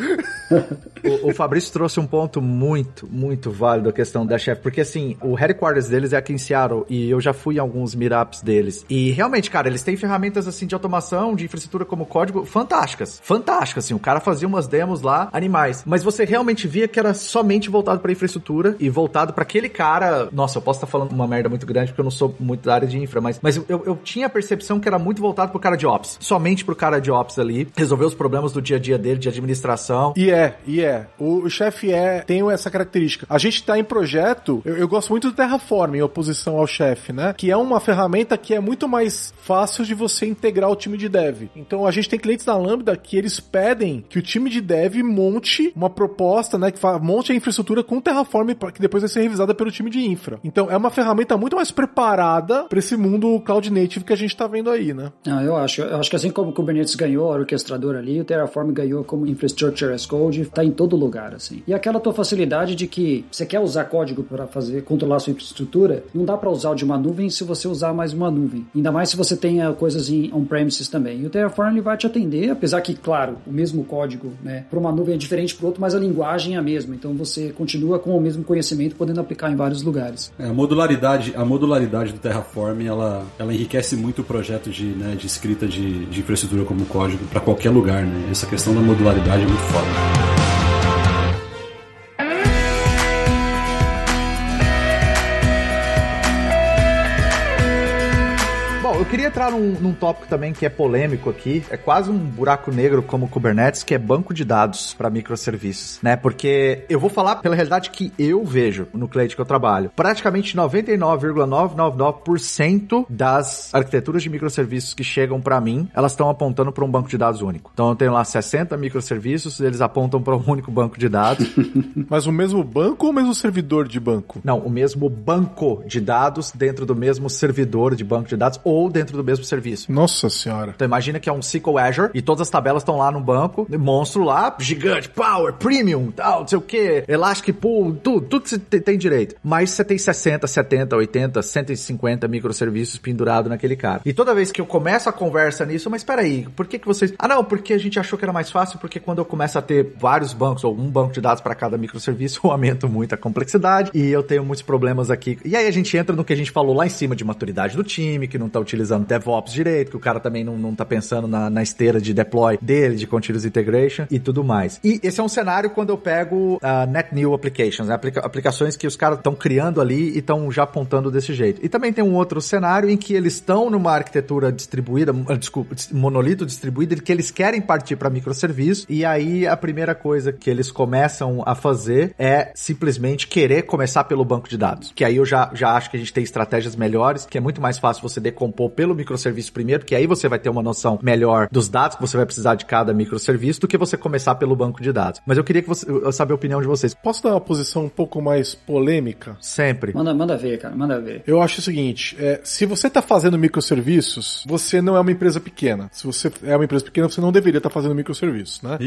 o, o, Fabrício trouxe um ponto muito, muito válido a questão da chefe, porque assim, o headquarters deles é aqui em Seattle e eu já fui em alguns meetups deles. E realmente, cara, eles têm ferramentas assim de automação, de infraestrutura como código fantásticas. Fantásticas, assim. O cara fazia umas demos lá, animais. Mas você realmente via que era somente voltado para infraestrutura e voltado para aquele cara. Nossa, eu posso estar tá falando uma merda muito grande porque eu não sou muito da área de infra, mas, mas eu, eu, tinha a percepção que era muito voltado pro cara de ops. Somente pro cara de ops ali, resolver os problemas do dia a dia dele, de administração. E é, e é. O, o chefe é, tem essa característica. A gente tá em projeto, eu, eu gosto muito do Terraform em oposição ao chefe, né? Que é uma ferramenta que é muito mais fácil de você integrar o time de dev. Então a gente tem clientes da Lambda que eles pedem que o time de dev monte uma proposta, né? Que fa- monte a infraestrutura com Terraform pra- que depois vai ser revisada pelo time de infra. Então é uma ferramenta muito mais preparada para esse mundo cloud native que a gente tá vendo aí, né? Não, eu acho. Eu acho que assim como o Kubernetes ganhou a orquestrador ali, o Terraform ganhou como Infrastructure as Code, tá em todo lugar, assim. E aquela tua facilidade de que você quer usar código para fazer, controlar a sua infraestrutura, não dá para usar o de uma nuvem se você usar mais uma nuvem. Ainda mais se você tenha coisas em on-premises também. E o Terraform ele vai te atender, apesar que, claro, o mesmo código, né, para uma nuvem é diferente para outro, mas a linguagem é a mesma. Então você continua com o mesmo conhecimento, podendo aplicar em vários lugares. É, a modularidade, a modularidade do Terraform, ela, ela enriquece muito o projeto de, né, de escrita de, de infraestrutura como código para qualquer lugar, né? Essa questão da modularidade é muito foda. Eu queria entrar num, num tópico também que é polêmico aqui. É quase um buraco negro como o Kubernetes, que é banco de dados para microserviços, né? Porque eu vou falar pela realidade que eu vejo no cliente que eu trabalho. Praticamente 99,999% das arquiteturas de microserviços que chegam para mim, elas estão apontando para um banco de dados único. Então eu tenho lá 60 microserviços, eles apontam para um único banco de dados. Mas o mesmo banco ou o mesmo servidor de banco? Não, o mesmo banco de dados dentro do mesmo servidor de banco de dados ou dentro do mesmo serviço. Nossa senhora. Então imagina que é um SQL Azure e todas as tabelas estão lá no banco, monstro lá, gigante, power, premium, tal, não sei o que, elastic pool, tudo, tudo que você te- tem direito. Mas você tem 60, 70, 80, 150 microserviços pendurados naquele cara. E toda vez que eu começo a conversa nisso, mas peraí, por que que vocês... Ah não, porque a gente achou que era mais fácil, porque quando eu começo a ter vários bancos, ou um banco de dados para cada microserviço, eu aumento muito a complexidade e eu tenho muitos problemas aqui. E aí a gente entra no que a gente falou lá em cima de maturidade do time, que não tá utilizando DevOps direito, que o cara também não, não tá pensando na, na esteira de deploy dele, de continuous integration e tudo mais. E esse é um cenário quando eu pego uh, net new applications, né? Aplica- aplicações que os caras estão criando ali e estão já apontando desse jeito. E também tem um outro cenário em que eles estão numa arquitetura distribuída, uh, desculpa, monolito distribuído, que eles querem partir para microserviço e aí a primeira coisa que eles começam a fazer é simplesmente querer começar pelo banco de dados. Que aí eu já, já acho que a gente tem estratégias melhores, que é muito mais fácil você decompor pelo microserviço primeiro, que aí você vai ter uma noção melhor dos dados que você vai precisar de cada microserviço do que você começar pelo banco de dados. Mas eu queria que você, eu saber a opinião de vocês. Posso dar uma posição um pouco mais polêmica? Sempre. Manda, manda ver, cara, manda ver. Eu acho o seguinte, é, se você está fazendo microserviços, você não é uma empresa pequena. Se você é uma empresa pequena, você não deveria estar fazendo microserviços, né?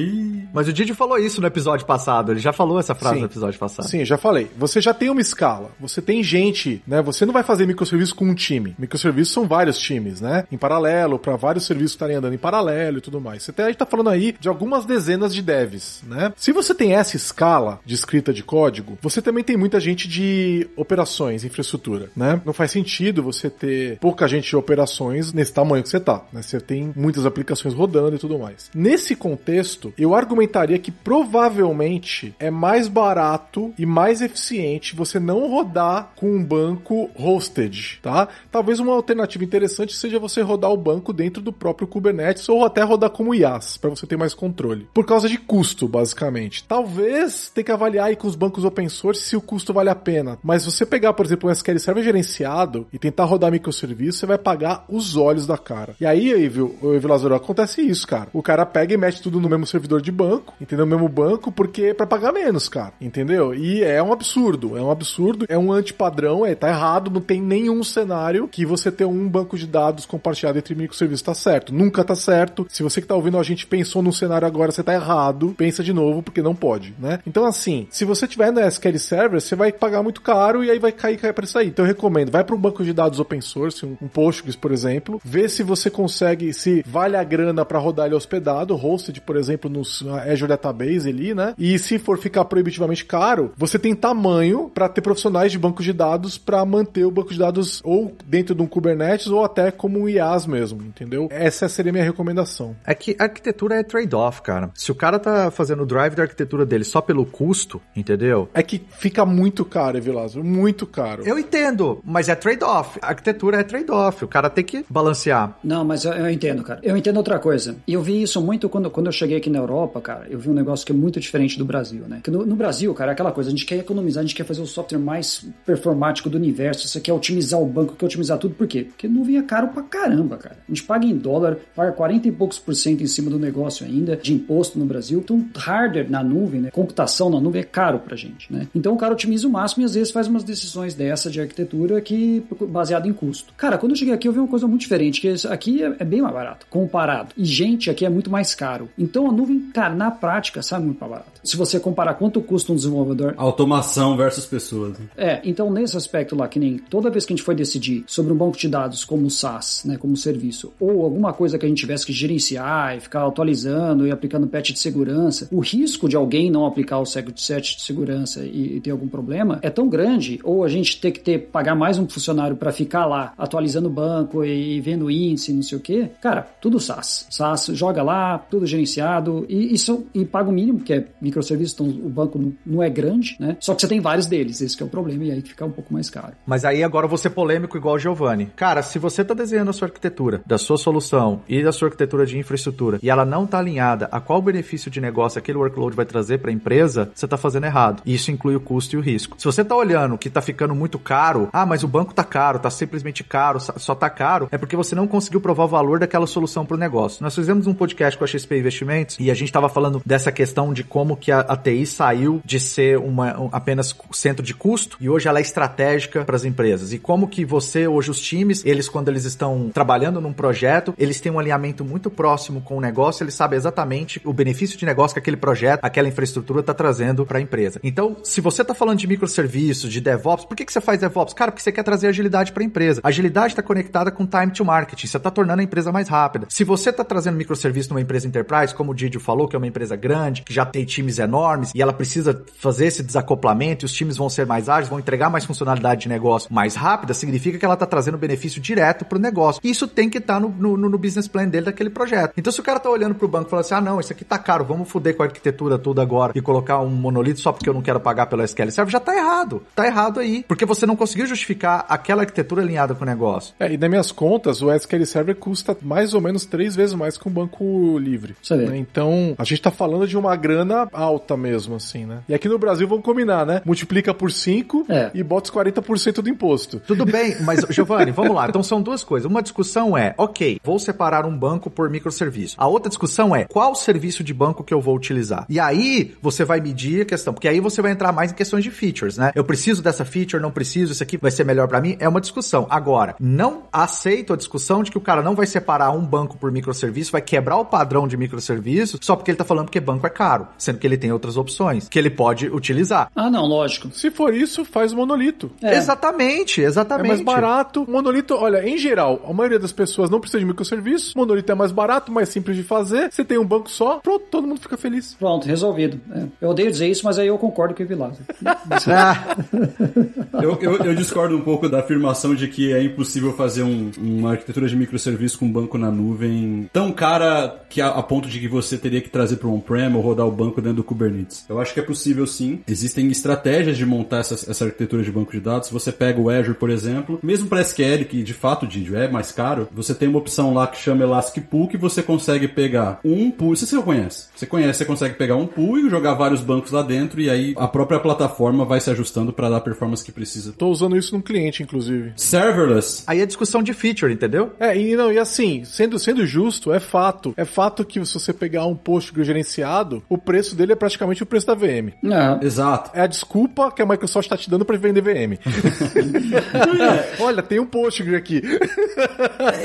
Mas o Didi falou isso no episódio passado, ele já falou essa frase Sim. no episódio passado. Sim, já falei. Você já tem uma escala. Você tem gente, né? Você não vai fazer microserviço com um time. Microserviços são vários times, né? Em paralelo, para vários serviços estarem andando em paralelo e tudo mais. Você tem, a gente tá falando aí de algumas dezenas de devs, né? Se você tem essa escala de escrita de código, você também tem muita gente de operações, infraestrutura, né? Não faz sentido você ter pouca gente de operações nesse tamanho que você tá, né? Você tem muitas aplicações rodando e tudo mais. Nesse contexto, eu argumentaria que provavelmente é mais barato e mais eficiente você não rodar com um banco hosted, tá? Talvez uma alternativa interessante seja você rodar o banco dentro do próprio Kubernetes ou até rodar como IaaS, para você ter mais controle. Por causa de custo, basicamente. Talvez tenha que avaliar aí com os bancos open source se o custo vale a pena. Mas você pegar, por exemplo, um SQL Server gerenciado e tentar rodar microserviço, você vai pagar os olhos da cara. E aí, Evil, Evil Lazaro, acontece isso, cara. O cara pega e mete tudo no mesmo servidor de banco, entendeu? No mesmo banco, porque é pra pagar menos, cara. Entendeu? E é um absurdo. É um absurdo. É um antipadrão. É, tá errado. Não tem nenhum cenário que você ter um banco de dados compartilhado entre microserviços tá certo. Nunca tá certo. Se você que tá ouvindo a gente pensou num cenário agora, você tá errado. Pensa de novo, porque não pode, né? Então, assim, se você tiver no SQL Server, você vai pagar muito caro e aí vai cair, cair pra isso aí. Então, eu recomendo. Vai para um banco de dados open source, um, um Postgres, por exemplo. Vê se você consegue, se vale a grana para rodar ele hospedado, hosted, por exemplo, no Azure Database ali, né? E se for ficar proibitivamente caro, você tem tamanho para ter profissionais de banco de dados para manter o banco de dados ou dentro de um Kubernetes ou até como um IaaS mesmo, entendeu? Essa seria a minha recomendação. É que arquitetura é trade-off, cara. Se o cara tá fazendo o drive da arquitetura dele só pelo custo, entendeu? É que fica muito caro, Evilásio, muito caro. Eu entendo, mas é trade-off. Arquitetura é trade-off. O cara tem que balancear. Não, mas eu, eu, entendo, cara. Eu entendo outra coisa. E eu vi isso muito quando, quando eu cheguei aqui na Europa, cara. Eu vi um negócio que é muito diferente do Brasil, né? Que no, no Brasil, cara, é aquela coisa, a gente quer economizar, a gente quer fazer o software mais performático do universo. Você quer otimizar o banco, quer otimizar tudo. Por quê? Porque nuvem é caro pra caramba, cara. A gente paga em dólar, paga 40 e poucos por cento em cima do negócio ainda, de imposto no Brasil. Então, hardware na nuvem, né? Computação na nuvem é caro pra gente, né? Então o cara otimiza o máximo e às vezes faz umas decisões dessa de arquitetura que baseado em custo. Cara, quando eu cheguei aqui eu vi uma coisa muito diferente, que aqui é, é bem mais barato, comparado. E gente aqui é muito mais caro. Então a nuvem, cara, na prática, sai muito mais barato. Se você comparar quanto custa um desenvolvedor. Automação versus pessoas. Né? É, então nesse aspecto lá, que nem toda vez que a gente foi decidir sobre um banco de dados como SaaS, né, como serviço, ou alguma coisa que a gente tivesse que gerenciar e ficar atualizando e aplicando patch de segurança, o risco de alguém não aplicar o set de segurança e, e ter algum problema é tão grande, ou a gente ter que ter pagar mais um funcionário para ficar lá atualizando o banco e, e vendo índice, não sei o que, cara, tudo SaaS. SaaS joga lá, tudo gerenciado e isso e paga o mínimo, que é microserviços, então o banco não é grande, né? Só que você tem vários deles, esse é o problema e aí fica um pouco mais caro. Mas aí agora ser polêmico igual o Giovanni. Cara, se você está desenhando a sua arquitetura, da sua solução e da sua arquitetura de infraestrutura e ela não está alinhada a qual benefício de negócio aquele workload vai trazer para a empresa, você está fazendo errado. E isso inclui o custo e o risco. Se você está olhando que está ficando muito caro, ah, mas o banco está caro, está simplesmente caro, só está caro, é porque você não conseguiu provar o valor daquela solução para o negócio. Nós fizemos um podcast com a XP Investimentos e a gente estava falando dessa questão de como que a, a TI saiu de ser uma um, apenas centro de custo e hoje ela é estratégica para as empresas. E como que você, hoje os times, eles quando eles estão trabalhando num projeto, eles têm um alinhamento muito próximo com o negócio, eles sabem exatamente o benefício de negócio que aquele projeto, aquela infraestrutura está trazendo para a empresa. Então, se você está falando de microserviços, de DevOps, por que, que você faz DevOps? Cara, porque você quer trazer agilidade para a empresa. Agilidade está conectada com time to marketing, você está tornando a empresa mais rápida. Se você está trazendo microserviço numa empresa enterprise, como o Didio falou, que é uma empresa grande, que já tem times enormes e ela precisa fazer esse desacoplamento e os times vão ser mais ágeis, vão entregar mais funcionalidade de negócio mais rápida, significa que ela está trazendo benefício direto para o negócio. E isso tem que estar tá no, no, no, business plan dele daquele projeto. Então, se o cara está olhando para o banco e fala assim: ah, não, isso aqui tá caro, vamos foder com a arquitetura toda agora e colocar um monolito só porque eu não quero pagar pelo SQL Server, já tá errado. Tá errado aí. Porque você não conseguiu justificar aquela arquitetura alinhada com o negócio. É, e nas minhas contas, o SQL Server custa mais ou menos três vezes mais que um banco livre. Né? Então, a gente tá falando de uma grana alta mesmo, assim, né? E aqui no Brasil, vamos combinar, né? Multiplica por 5 é. e bota os 40% do imposto. Tudo bem, mas, Giovanni, vamos lá. Então, são duas coisas. Uma discussão é, ok, vou separar um banco por microserviço. A outra discussão é, qual serviço de banco que eu vou utilizar? E aí, você vai medir a questão, porque aí você vai entrar mais em questões de features, né? Eu preciso dessa feature, não preciso, isso aqui vai ser melhor para mim? É uma discussão. Agora, não aceito a discussão de que o cara não vai separar um banco por microserviço, vai quebrar o padrão de microserviço só porque ele tá falando que banco é caro, sendo que ele tem outras opções que ele pode utilizar. Ah, não, lógico. Se for isso, faz monolito. É. Exatamente, exatamente. É mais barato. Monolito, olha, em geral, a maioria das pessoas não precisa de microserviço. Monolito é mais barato, mais simples de fazer. Você tem um banco só, pronto, todo mundo fica feliz. Pronto, resolvido. É. Eu odeio dizer isso, mas aí eu concordo com o Vilaza. eu, eu, eu, discordo um pouco da afirmação de que é impossível fazer um, uma arquitetura de microserviço com banco na nuvem tão cara que a, a ponto de que você teria que trazer para um on-prem ou rodar o banco dentro do Kubernetes. Eu acho que é possível sim. Existem estratégias de montar essa, essa arquitetura de banco de dados. Você pega o Azure, por exemplo, mesmo para SQL, que de fato, É mais caro, você tem uma opção lá que chama Elastic Pool que você consegue pegar um pool. Você já conhece? Você conhece, você consegue pegar um pool e jogar vários bancos lá dentro e aí a própria plataforma vai se ajustando para dar a performance que precisa. Tô usando isso num cliente, inclusive. Serverless. Aí é discussão de feature, entendeu? É, e não, e assim, sendo, sendo justo, é fato. É fato que se você pegar um Postgre gerenciado, o preço dele é praticamente o preço da VM. É. Exato. É a desculpa que a Microsoft está te dando para vender VM. Olha, tem um Postgre aqui.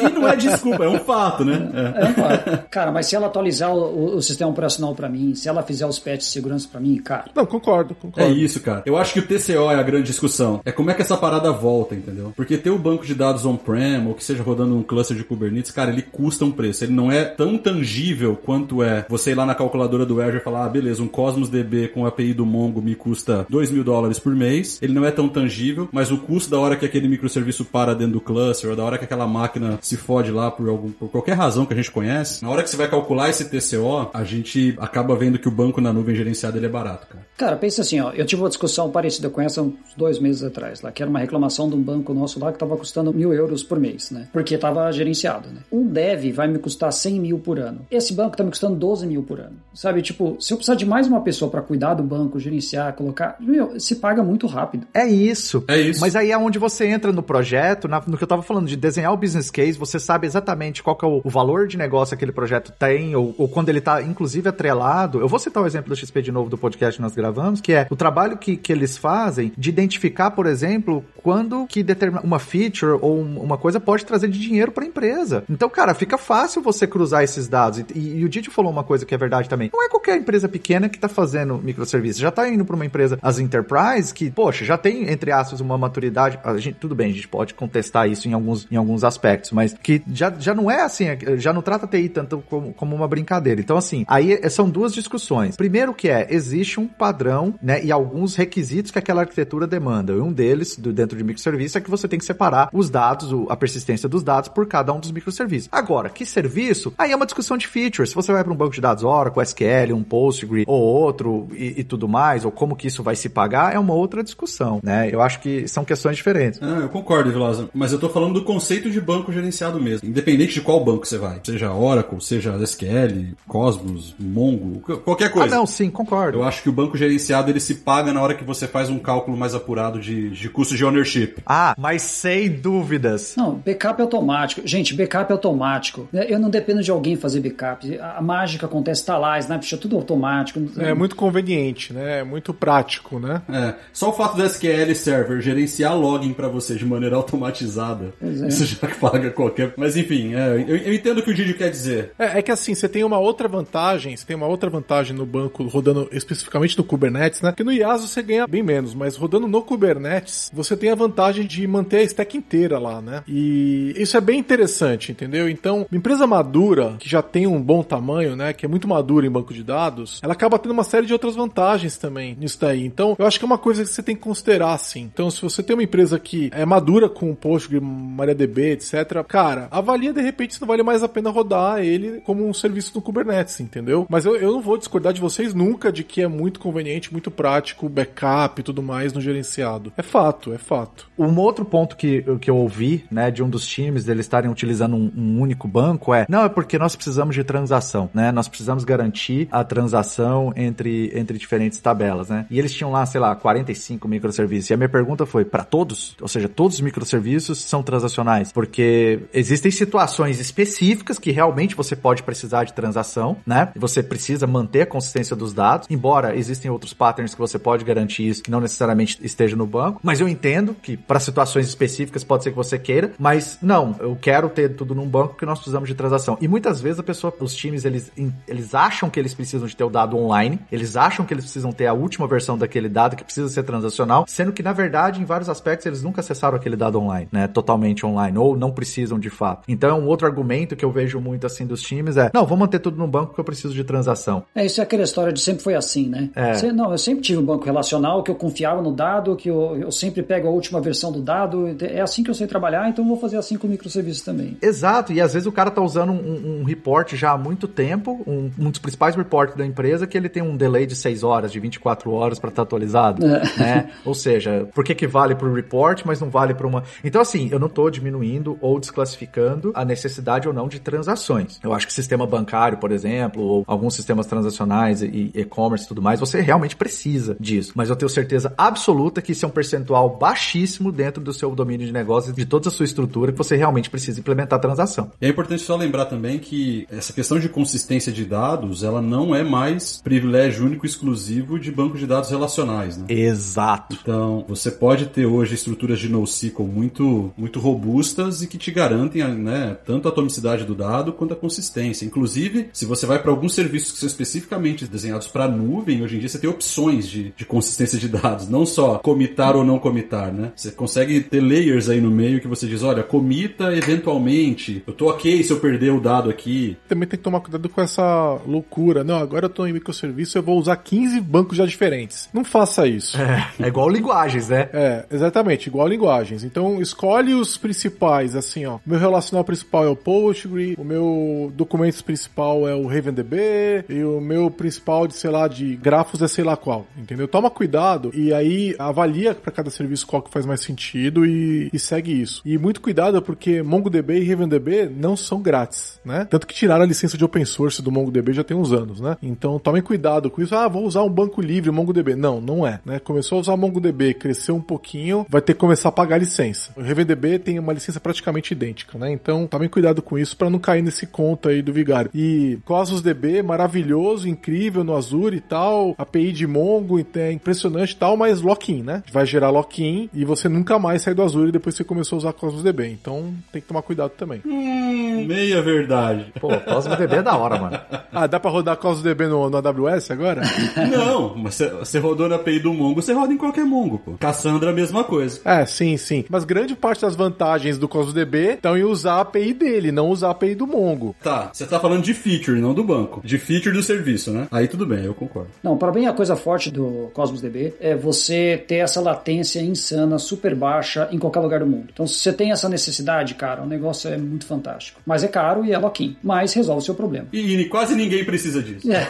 E não é desculpa, é um fato, né? É, é um fato. Cara, mas se ela atualizar o, o sistema operacional para mim, se ela fizer os patches de segurança para mim, cara. Não, concordo, concordo. É isso, cara. Eu acho que o TCO é a grande discussão. É como é que essa parada volta, entendeu? Porque ter o banco de dados on-prem, ou que seja rodando um cluster de Kubernetes, cara, ele custa um preço. Ele não é tão tangível quanto é você ir lá na calculadora do Azure e falar, ah, beleza, um Cosmos DB com a API do Mongo me custa 2 mil dólares por mês. Ele não é tão tangível, mas o custo da hora que aquele microserviço para dentro do cluster, ou da hora que aquela máquina se fode lá por, algum, por qualquer razão que a gente conhece, na hora que você vai calcular esse TCO, a gente acaba vendo que o banco na nuvem gerenciado ele é barato, cara. Cara, pensa assim, ó, eu tive uma discussão parecida com essa uns dois meses atrás, lá, que era uma reclamação de um banco nosso lá que estava custando mil euros por mês, né? Porque estava gerenciado, né? Um dev vai me custar 100 mil por ano. Esse banco está me custando 12 mil por ano. Sabe, tipo, se eu precisar de mais uma pessoa para cuidar do banco, gerenciar, colocar, meu, se paga muito rápido. É isso. É isso. Mas aí é onde você entra no projeto, na- no que eu tava falando, de desenhar o business case, você sabe exatamente qual que é o, o valor de negócio que aquele projeto tem, ou, ou quando ele tá, inclusive, atrelado. Eu vou citar o exemplo do XP de novo do podcast que nós gravamos, que é o trabalho que, que eles fazem de identificar, por exemplo, quando que determina uma feature ou um- uma coisa pode trazer de dinheiro para a empresa. Então, cara, fica fácil você cruzar esses dados. E, e- o Didi falou uma coisa que é verdade também. Não é qualquer empresa pequena que tá fazendo microserviços. Já tá indo para uma empresa, as enterprise, que, poxa, já tem, entre aspas, uma maturidade. Gente, tudo bem, a gente pode contestar isso em alguns, em alguns aspectos, mas que já, já não é assim, já não trata a TI tanto como, como uma brincadeira. Então, assim, aí é- são duas discussões. Primeiro que é, existe um padrão, né, e alguns requisitos que aquela arquitetura demanda. E um deles, do, dentro de microserviço, é que você tem que separar os dados, o- a persistência dos dados por cada um dos microserviços. Agora, que serviço? Aí é uma discussão de features. Se você vai para um banco de dados Oracle, SQL, um Postgre ou outro e, e tudo mais, ou como que isso vai se pagar, é uma outra discussão, né? Eu acho que são questões diferentes. Ah, eu concordo, Vilaza. Mas eu tô falando do conceito de banco gerenciado mesmo. Independente de qual banco você vai. Seja Oracle, seja SQL, Cosmos, Mongo, qu- qualquer Ah, coisa. não, sim, concordo. Eu acho que o banco gerenciado ele se paga na hora que você faz um cálculo mais apurado de, de custo de ownership. Ah, mas sem dúvidas. Não, backup é automático. Gente, backup é automático. Eu não dependo de alguém fazer backup. A mágica acontece, tá lá, Snapshot, tudo automático. É muito conveniente, né? É muito prático, né? É, só o fato do SQL Server gerenciar login pra você de maneira automatizada, Pois é. isso já paga qualquer. Mas enfim, é, eu, eu entendo o que o Didi quer dizer. É, é que assim, você tem uma outra vantagem, você tem uma outra vantagem no banco rodando especificamente no Kubernetes, né? Que no IaaS você ganha bem menos, mas rodando no Kubernetes, você tem a vantagem de manter a stack inteira lá, né? E isso é bem interessante, entendeu? Então, uma empresa madura, que já tem um bom tamanho, né? Que é muito madura em banco de dados, ela acaba tendo uma série de outras vantagens também nisso daí. Então, eu acho que é uma coisa que você tem que considerar, assim. Então, se você tem uma empresa que é madura com Postgre, MariaDB, etc., cara, avalia de repente se não vale mais a pena rodar ele como um serviço no Kubernetes, entendeu? Mas eu, eu não vou discordar de vocês nunca de que é muito conveniente, muito prático, backup e tudo mais no gerenciado. É fato, é fato. Um outro ponto que, que eu ouvi, né, de um dos times, deles estarem utilizando um, um único banco, é, não, é porque nós precisamos de transação, né? Nós precisamos garantir a transação entre, entre diferentes tabelas, né? E eles tinham lá, sei lá, 45 microserviços. E a minha pergunta foi, para todos? Ou seja, todos os microserviços são transacionais? Porque existem situações específicas que realmente você pode precisar de transação, né? Você precisa manter a consistência dos dados, embora existem outros patterns que você pode garantir isso, que não necessariamente esteja no banco, mas eu entendo que para situações específicas pode ser que você queira, mas não, eu quero ter tudo num banco porque nós precisamos de transação. E muitas vezes a pessoa, os times, eles, eles acham que eles precisam de ter o dado online, eles acham que eles precisam ter a última versão daquele dado que precisa ser transacional, sendo que na verdade, em vários aspectos, eles nunca acessaram aquele dado online, né? Totalmente online, ou não precisam de fato. Então é um outro argumento que eu vejo muito assim dos times é, não, vou manter tudo num banco porque eu preciso de transação. É, isso é aquela história de sempre foi assim, né? É. Você- não, eu sempre tive um banco relacional que eu confiava no dado, que eu, eu sempre pego a última versão do dado. É assim que eu sei trabalhar, então eu vou fazer assim com microserviços também. Exato, e às vezes o cara tá usando um, um- report já há muito tempo, um, um dos principais reports da empresa, que ele tem um delay de 6 horas, de 24 horas para estar atualizado, né? Ou seja, por que que vale pro report, mas não vale para uma... Então assim, eu não tô diminuindo ou desclassificando a necessidade ou não de transações. Eu acho que sistema bancário, por exemplo, ou alguns sistemas transacionais e e-commerce e tudo mais, você realmente precisa disso. Mas eu tenho certeza absoluta que isso é um percentual baixíssimo dentro do seu domínio de negócios, de toda a sua estrutura, que você realmente precisa implementar a transação. E é importante só lembrar também que essa questão de consistência de dados, ela não é mais privilégio único e exclusivo de bancos de dados relacionais, né? Exato. Então, você pode ter hoje estruturas de NoSQL muito, muito robustas e que te garantem né, tanto a atomicidade do dado quanto a consistência. Inclusive, se você vai para alguns serviços que são especificamente desenhados para nuvem, hoje em dia você tem opções de, de consistência de dados, não só comitar ou não comitar, né? Você consegue ter layers aí no meio que você diz, olha, comita eventualmente, eu tô ok se eu perder o dado aqui. Também tem que tomar cuidado com essa loucura. Não, agora eu tô em microserviço, eu vou usar 15 bancos já diferentes. Não faça isso. É igual linguagens, né? É, exatamente, igual linguagens. Então, escolhe os principais, assim, ó. Meu relacional principal é o Postgre, o meu documento principal é o RavenDB e o meu principal de, sei lá, de grafos é sei lá qual, entendeu? Toma cuidado e aí avalia para cada serviço qual que faz mais sentido e, e, segue isso. E muito cuidado porque MongoDB e RavenDB não são grátis, né? Tanto que tiraram a licença de open source do MongoDB já tem uns anos, né? Então tomem cuidado com isso. Ah, vou usar um banco livre, MongoDB. Não, não é, né? Começou a usar MongoDB, cresceu um pouquinho, vai ter que começar a pagar licença. O RavenDB tem uma licença praticamente idêntica, né? Então tomem cuidado com isso para não cair nesse conto aí do Vigário. E Cosmos DB, maravilhoso, incrível no Azure e tal, API de Mongo, é impressionante e tal, mas lock-in, né? Vai gerar lock-in e você nunca mais sai do Azure depois que você começou a usar Cosmos DB. Então tem que tomar cuidado também. Hum, meia verdade. Pô, Cosmos DB é da hora, mano. Ah, dá pra rodar Cosmos DB no, no AWS agora? Não, mas você rodou na API do Mongo, você roda em qualquer Mongo, pô. Cassandra a mesma coisa. É, sim, sim. Mas grande parte das vantagens do Cosmos DB estão em usar a API dele, não usar a API do Mongo. Tá, você tá falando de feature, não do banco. De feature do serviço, né? Aí tudo bem, eu concordo. Não, para mim a coisa forte do Cosmos DB é você ter essa latência insana, super baixa em qualquer lugar do mundo. Então, se você tem essa necessidade, cara, o negócio é muito fantástico. Mas é caro e é lock-in, mas resolve o seu problema. E, e quase ninguém precisa disso. É.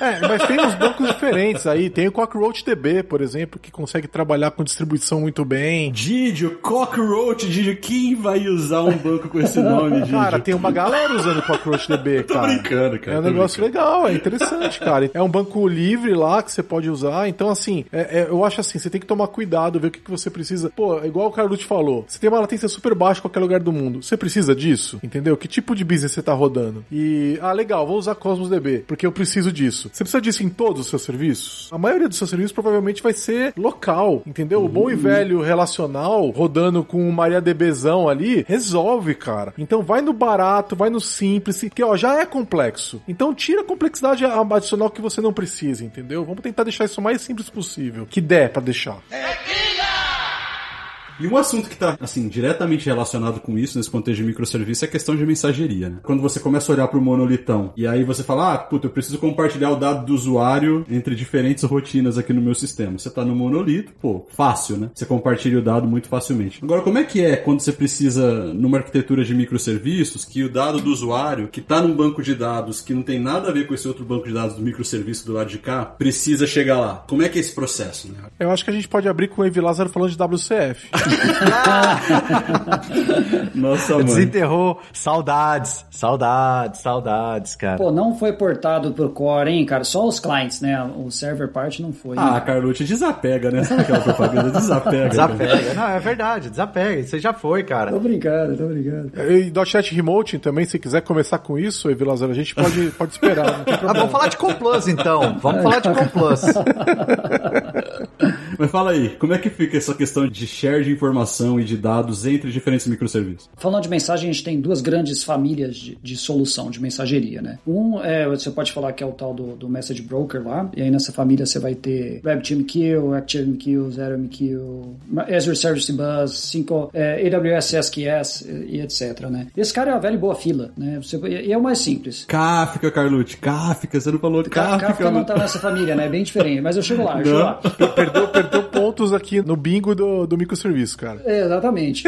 É, mas tem uns bancos diferentes aí. Tem o Cockroach DB, por exemplo, que consegue trabalhar com distribuição muito bem. Didio, Cockroach, Didio, quem vai usar um banco com esse nome, Didio? Cara, tem uma galera usando o Cockroach DB, Tô cara. brincando, cara. É um tô negócio brincando. legal, é interessante, cara. É um banco livre lá que você pode usar. Então, assim, é- é- eu acho assim, você tem que tomar cuidado, ver o que, que você precisa. Pô, igual o Carlucci falou, você tem uma latência super baixa em qualquer lugar do mundo. Você precisa disso? Entendeu? Que tipo de business você tá rodando? E, ah, legal, vou usar Cosmos DB, porque eu preciso disso. Você precisa disso em todos os seus serviços? A maioria dos seus serviços provavelmente vai ser local, entendeu? O bom e velho relacional rodando com um Ali, resolve, cara. Então vai no barato, vai no simples, que ó, já é complexo. Então tira a complexidade adicional que você não precisa, entendeu? Vamos tentar deixar isso o mais simples possível, que der pra deixar. E um assunto que está, assim, diretamente relacionado com isso, nesse contexto de microserviço, é a questão de mensageria, né? Quando você começa a olhar para o monolitão, e aí você fala, ah, puta, eu preciso compartilhar o dado do usuário entre diferentes rotinas aqui no meu sistema. Você tá no monolito, pô, fácil, né? Você compartilha o dado muito facilmente. Agora, como é que é quando você precisa, numa arquitetura de microserviços, que o dado do usuário, que tá num banco de dados que não tem nada a ver com esse outro banco de dados do microserviço do lado de cá, precisa chegar lá? Como é que é esse processo, né? Eu acho que a gente pode abrir com o Evi Lázaro falando de WCF. Nossa, mãe. Desenterrou. Saudades, saudades, saudades, cara. Pô, não foi portado pro core, hein, cara? Só os clients, né? O server part não foi. Ah, Carlucci, desapega, né? Sabe aquela propaganda? Desapega. cara. Desapega. Não, é verdade, desapega. Isso já foi, cara. Tô brincando, tô brincando. E .NET Remote também, se quiser começar com isso, Evi Lázaro, a gente pode, pode esperar, Ah, vamos falar de Complus então. Vamos falar de Complus. Mas fala aí, como é que fica essa questão de share de informação e de dados entre diferentes microserviços? Falando de mensagem, a gente tem duas grandes famílias de, de solução de mensageria, né? Um é, você pode falar que é o tal do, do Message Broker lá, e aí nessa família você vai ter RabbitMQ, ActiveMQ, ZeroMQ, Azure Service Bus, 5, é, AWS SQS e, e etc, né? Esse cara é a velha e boa fila, né? Você, e é o mais simples. Kafka, Carlucci, Kafka, você não falou de Kafka, Kafka. Kafka não tá nessa família, né? É bem diferente, mas eu chego lá, eu chego Não. lá. Perdeu, perdeu pontos aqui no bingo do, do microserviço, cara. É, exatamente.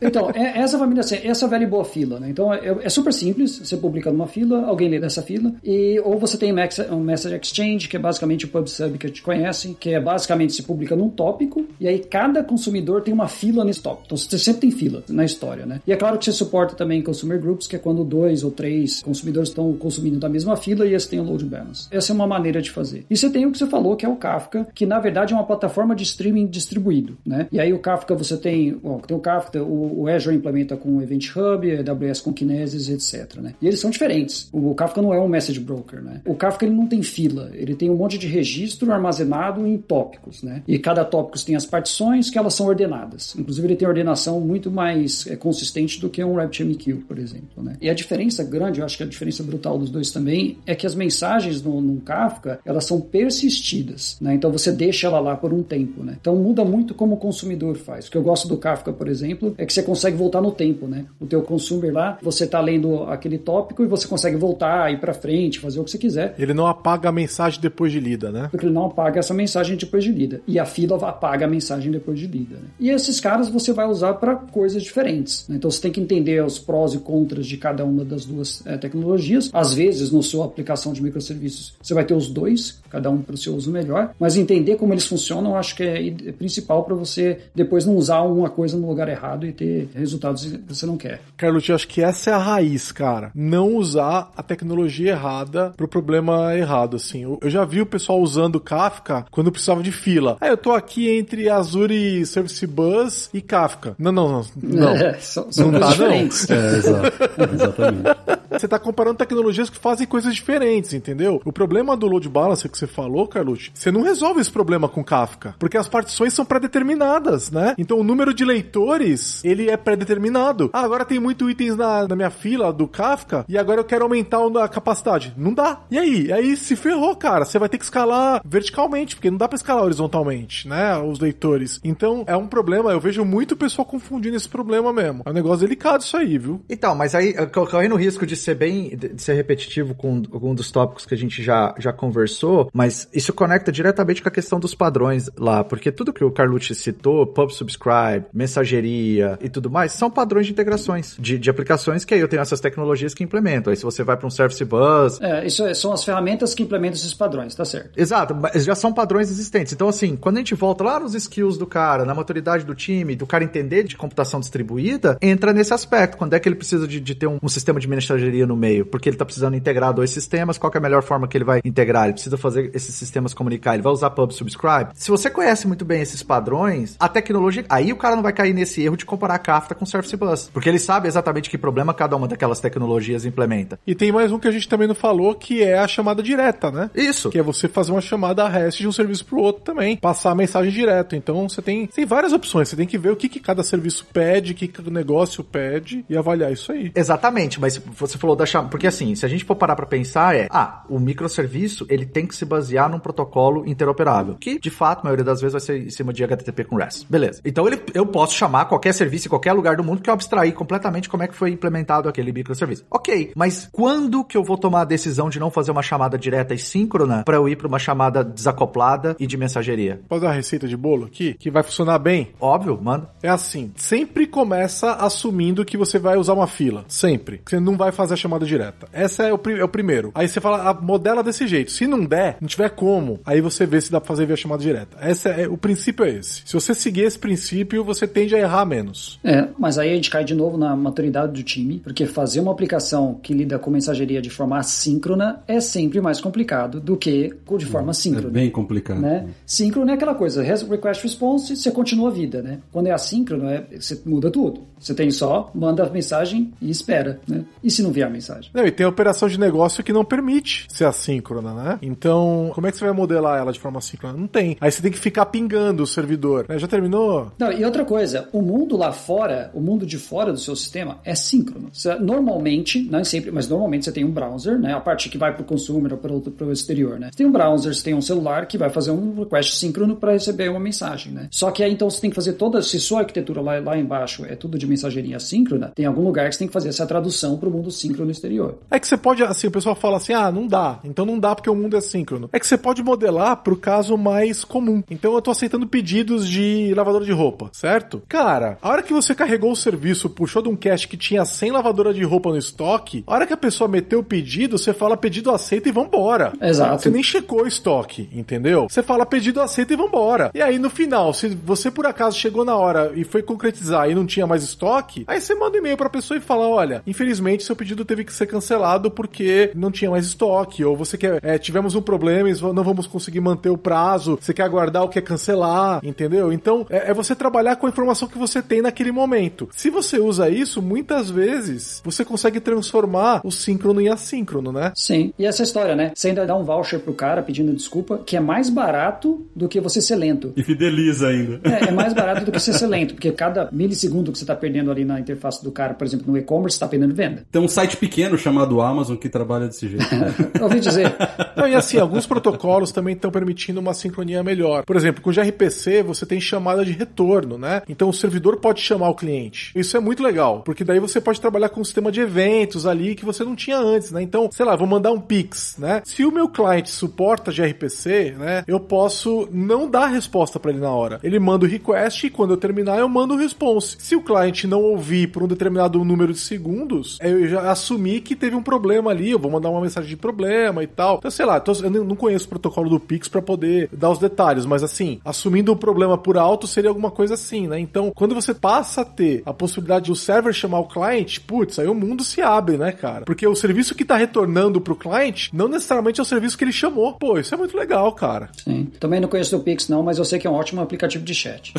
Então, é- essa família, assim, essa velha e boa fila, né? Então, é, é super simples. Você publica numa fila, alguém lê dessa fila, e ou você tem um Message Exchange, que é basicamente o PubSub que a gente conhece, que é basicamente se publica num tópico, e aí cada consumidor tem uma fila nesse tópico. Então, você sempre tem fila na história, né? E é claro que você suporta também Consumer Groups, que é quando dois ou três consumidores estão consumindo da mesma fila e esse tem o load balance. Essa é uma maneira de fazer. E você tem o que você falou, que é o Kafka, que na verdade é uma plataforma de streaming distribuído, né? E aí o Kafka você tem, ó, tem o Kafka, o, o Azure implementa com o Event Hub, a AWS com Kinesis, etc, né? E eles são diferentes. O Kafka não é um message broker, né? O Kafka ele não tem fila, ele tem um monte de registro armazenado em tópicos, né? E cada tópico tem as partições que elas são ordenadas. Inclusive ele tem ordenação muito mais é, consistente do que um RabbitMQ, por exemplo, né? E a diferença grande, eu acho que a diferença brutal dos dois também é que as mensagens no, no Kafka, elas são persistidas, né? Então você deixa ela lá por um tempo, né? Então muda muito como o consumidor faz. O que eu gosto do Kafka, por exemplo, é que você consegue voltar no tempo, né? O teu consumer lá, você tá lendo aquele tópico e você consegue voltar, ir para frente, fazer o que você quiser. Ele não apaga a mensagem depois de lida, né? Porque ele não apaga essa mensagem depois de lida. E a fila apaga a mensagem depois de lida. Né? E esses caras você vai usar para coisas diferentes. Né? Então você tem que entender os prós e contras de cada uma das duas é, tecnologias. Às vezes, na sua aplicação de microserviços, você vai ter os dois, cada um para o seu uso melhor. Mas entender como eles funcionam, eu acho que é, principal para você depois não usar uma coisa no lugar errado e ter resultados que você não quer. Carlos, eu acho que essa é a raiz, cara. Não usar a tecnologia errada pro problema errado, assim. Eu já vi o pessoal usando Kafka quando precisava de fila. Ah, eu tô aqui entre Azure Service Bus e Kafka. Não, não, não. não. É, são, são não tá, diferentes. Não. É. Exatamente. Você tá comparando tecnologias que fazem coisas diferentes, entendeu? O problema do load balancer que você falou, Carlucci, você não resolve esse problema com Kafka, porque as partições são pré-determinadas, né? Então o número de leitores, ele é pré-determinado. Ah, agora tem muito itens na, na minha fila do Kafka e agora eu quero aumentar a capacidade. Não dá. E aí? Aí se ferrou, cara. Você vai ter que escalar verticalmente, porque não dá para escalar horizontalmente, né? Os leitores. Então é um problema. Eu vejo muito pessoal confundindo esse problema mesmo. É um negócio delicado isso aí, viu? Então, mas aí, correndo o risco de ser bem, de ser repetitivo com algum dos tópicos que a gente já, já conversou, mas isso conecta diretamente com a questão dos padrões lá, porque tudo que o Carlucci citou, pub subscribe, mensageria e tudo mais, são padrões de integrações de, de aplicações que aí eu tenho essas tecnologias que implementam. Aí se você vai para um Service Bus... É, isso é, são as ferramentas que implementam esses padrões, tá certo. Exato, mas já são padrões existentes. Então, assim, quando a gente volta lá nos skills do cara, na maturidade do time, do cara entender de computação distribuída, entra nesse aspecto. Quando é que ele precisa de, de ter um, um sistema de mensageria no meio? Porque ele está precisando integrar dois sistemas, qual é a melhor forma que ele vai integrar? Ele precisa fazer esses sistemas comunicar, ele vai usar pub subscribe. Se você conhece muito bem esses padrões, a tecnologia, aí o cara não vai cair nesse erro de comparar Kafka com Service Bus, porque ele sabe exatamente que problema cada uma daquelas tecnologias implementa. E tem mais um que a gente também não falou, que é a chamada direta, né? Isso. Que é você fazer uma chamada REST de um serviço para o outro também, passar a mensagem direto. Então você tem, tem várias opções, você tem que ver o que, que cada serviço pede, o que cada negócio pede e avaliar isso aí. Exatamente, mas você falou da chamada, porque assim, se a gente for parar para pensar é, ah, o microserviço, ele tem que se basear num protocolo interoperável, que de fato, a maioria das vezes vai ser em cima de HTTP com REST. Beleza. Então ele, eu posso chamar qualquer serviço em qualquer lugar do mundo que eu abstrair completamente como é que foi implementado aquele microserviço. Ok, mas quando que eu vou tomar a decisão de não fazer uma chamada direta e síncrona para eu ir para uma chamada desacoplada e de mensageria? Posso dar uma receita de bolo aqui que vai funcionar bem? Óbvio, manda. É assim, sempre começa assumindo que você vai usar uma fila, sempre. Você não vai fazer a chamada direta. Essa é o, é o primeiro. Aí você fala, ah, modela desse jeito. Se não der, não tiver como, aí você vê se dá pra fazer via chamada direta. Essa é, o princípio é esse. Se você seguir esse princípio, você tende a errar menos. É, mas aí a gente cai de novo na maturidade do time, porque fazer uma aplicação que lida com mensageria de forma assíncrona é sempre mais complicado do que de forma síncrona. É bem complicado. Né? Síncrono é aquela coisa, request response, você continua a vida, né? Quando é assíncrono, é, você muda tudo. Você tem só, manda a mensagem e espera, né? E se não vier a mensagem? Não, e tem a operação de negócio que não permite ser assíncrona, né? Então, como é que você vai modelar ela de forma assíncrona? Não tem. Aí você tem que ficar pingando o servidor. Né? Já terminou? Não, e outra coisa, o mundo lá fora, o mundo de fora do seu sistema é síncrono. Você, normalmente, não sempre, mas normalmente você tem um browser, né? A parte que vai para o consumer ou para o exterior, né? Você tem um browser, você tem um celular que vai fazer um request síncrono para receber uma mensagem, né? Só que aí então você tem que fazer toda, se sua arquitetura lá, lá embaixo é tudo de mensageria assíncrona, tem algum lugar que você tem que fazer essa tradução para o mundo síncrono exterior. É que você pode, assim, o pessoal fala assim, ah, não dá, então não dá porque o mundo é síncrono. É que você pode modelar para o caso mais comum. Então eu tô aceitando pedidos de lavadora de roupa, certo? Cara, a hora que você carregou o serviço, puxou de um cache que tinha 100 lavadoras de roupa no estoque, a hora que a pessoa meteu o pedido, você fala pedido aceito e vambora. Exato. Você nem checou o estoque, entendeu? Você fala pedido aceito e vambora. E aí no final, se você por acaso chegou na hora e foi concretizar e não tinha mais estoque, aí você manda um e-mail pra pessoa e fala: olha, infelizmente seu pedido teve que ser cancelado porque não tinha mais estoque, ou você quer, é, tivemos um problema e não vamos conseguir manter o prazo, você quer aguardar o que é cancelar, entendeu? Então é, é você trabalhar com a informação que você tem naquele momento. Se você usa isso, muitas vezes você consegue transformar o síncrono em assíncrono, né? Sim. E essa história, né? Você ainda dá um voucher pro cara pedindo desculpa, que é mais barato do que você ser lento. E fideliza ainda. É, é mais barato do que você ser lento, porque cada milissegundo que você tá perdendo ali na interface do cara, por exemplo, no e-commerce, tá perdendo venda. Então sai site pequeno chamado Amazon que trabalha desse jeito. Ouvi dizer. Não, e assim, alguns protocolos também estão permitindo uma sincronia melhor. Por exemplo, com o gRPC você tem chamada de retorno, né? Então o servidor pode chamar o cliente. Isso é muito legal, porque daí você pode trabalhar com um sistema de eventos ali que você não tinha antes, né? Então, sei lá, vou mandar um Pix, né? Se o meu cliente suporta gRPC, né? Eu posso não dar resposta para ele na hora. Ele manda o request e quando eu terminar eu mando o response. Se o cliente não ouvir por um determinado número de segundos, eu já assumi que teve um problema ali, eu vou mandar uma mensagem de problema e tal. Então, sei lá, eu não conheço o protocolo do Pix para poder dar os detalhes, mas assim, assumindo o um problema por alto seria alguma coisa assim, né? Então, quando você passa a ter a possibilidade do server chamar o cliente, putz, aí o mundo se abre, né, cara? Porque o serviço que tá retornando pro cliente não necessariamente é o serviço que ele chamou. Pô, isso é muito legal, cara. Sim. Também não conheço o Pix, não, mas eu sei que é um ótimo aplicativo de chat.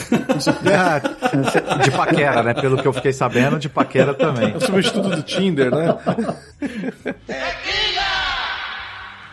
É, de paquera, né? Pelo que eu fiquei sabendo, de paquera também. É o substituto do Tinder, né?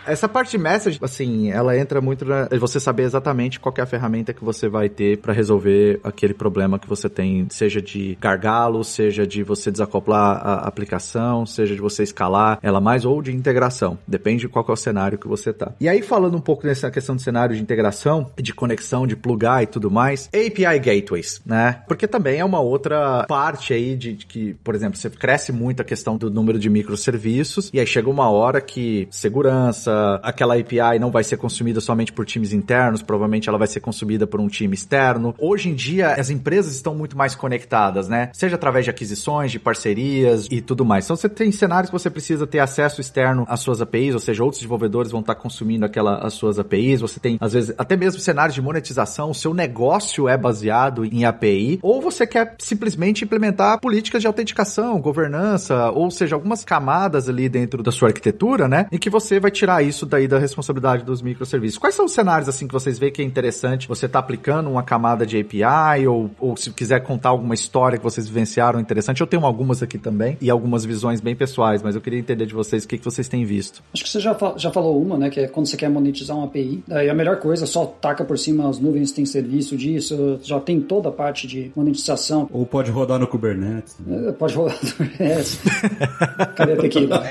Essa parte de message, assim, ela entra muito na você saber exatamente qual é a ferramenta que você vai ter para resolver aquele problema que você tem, seja de gargalo, seja de você desacoplar a aplicação, seja de você escalar ela mais ou de integração. Depende de qual é o cenário que você tá. E aí falando um pouco nessa questão de cenário de integração, de conexão, de plugar e tudo mais, API gateways, né? Porque também é uma outra parte aí de, de que, por exemplo, você cresce muito a questão do número de microserviços e aí chega uma hora que segurança aquela API não vai ser consumida somente por times internos, provavelmente ela vai ser consumida por um time externo. Hoje em dia, as empresas estão muito mais conectadas, né? Seja através de aquisições, de parcerias e tudo mais. Então você tem cenários que você precisa ter acesso externo às suas APIs, ou seja, outros desenvolvedores vão estar consumindo aquela, as suas APIs. Você tem, às vezes, até mesmo cenários de monetização, o seu negócio é baseado em API, ou você quer simplesmente implementar políticas de autenticação, governança, ou seja, algumas camadas ali dentro da sua arquitetura, né? Em que você vai tirar isso daí da responsabilidade dos microserviços. Quais são os cenários assim que vocês veem que é interessante você tá aplicando uma camada de API ou, ou se quiser contar alguma história que vocês vivenciaram interessante? Eu tenho algumas aqui também e algumas visões bem pessoais, mas eu queria entender de vocês o que, que vocês têm visto. Acho que você já, já falou uma, né, que é quando você quer monetizar uma API, daí a melhor coisa só taca por cima as nuvens tem serviço disso, já tem toda a parte de monetização. Ou pode rodar no Kubernetes. Né? Pode rodar no Kubernetes. Cadê a tequila?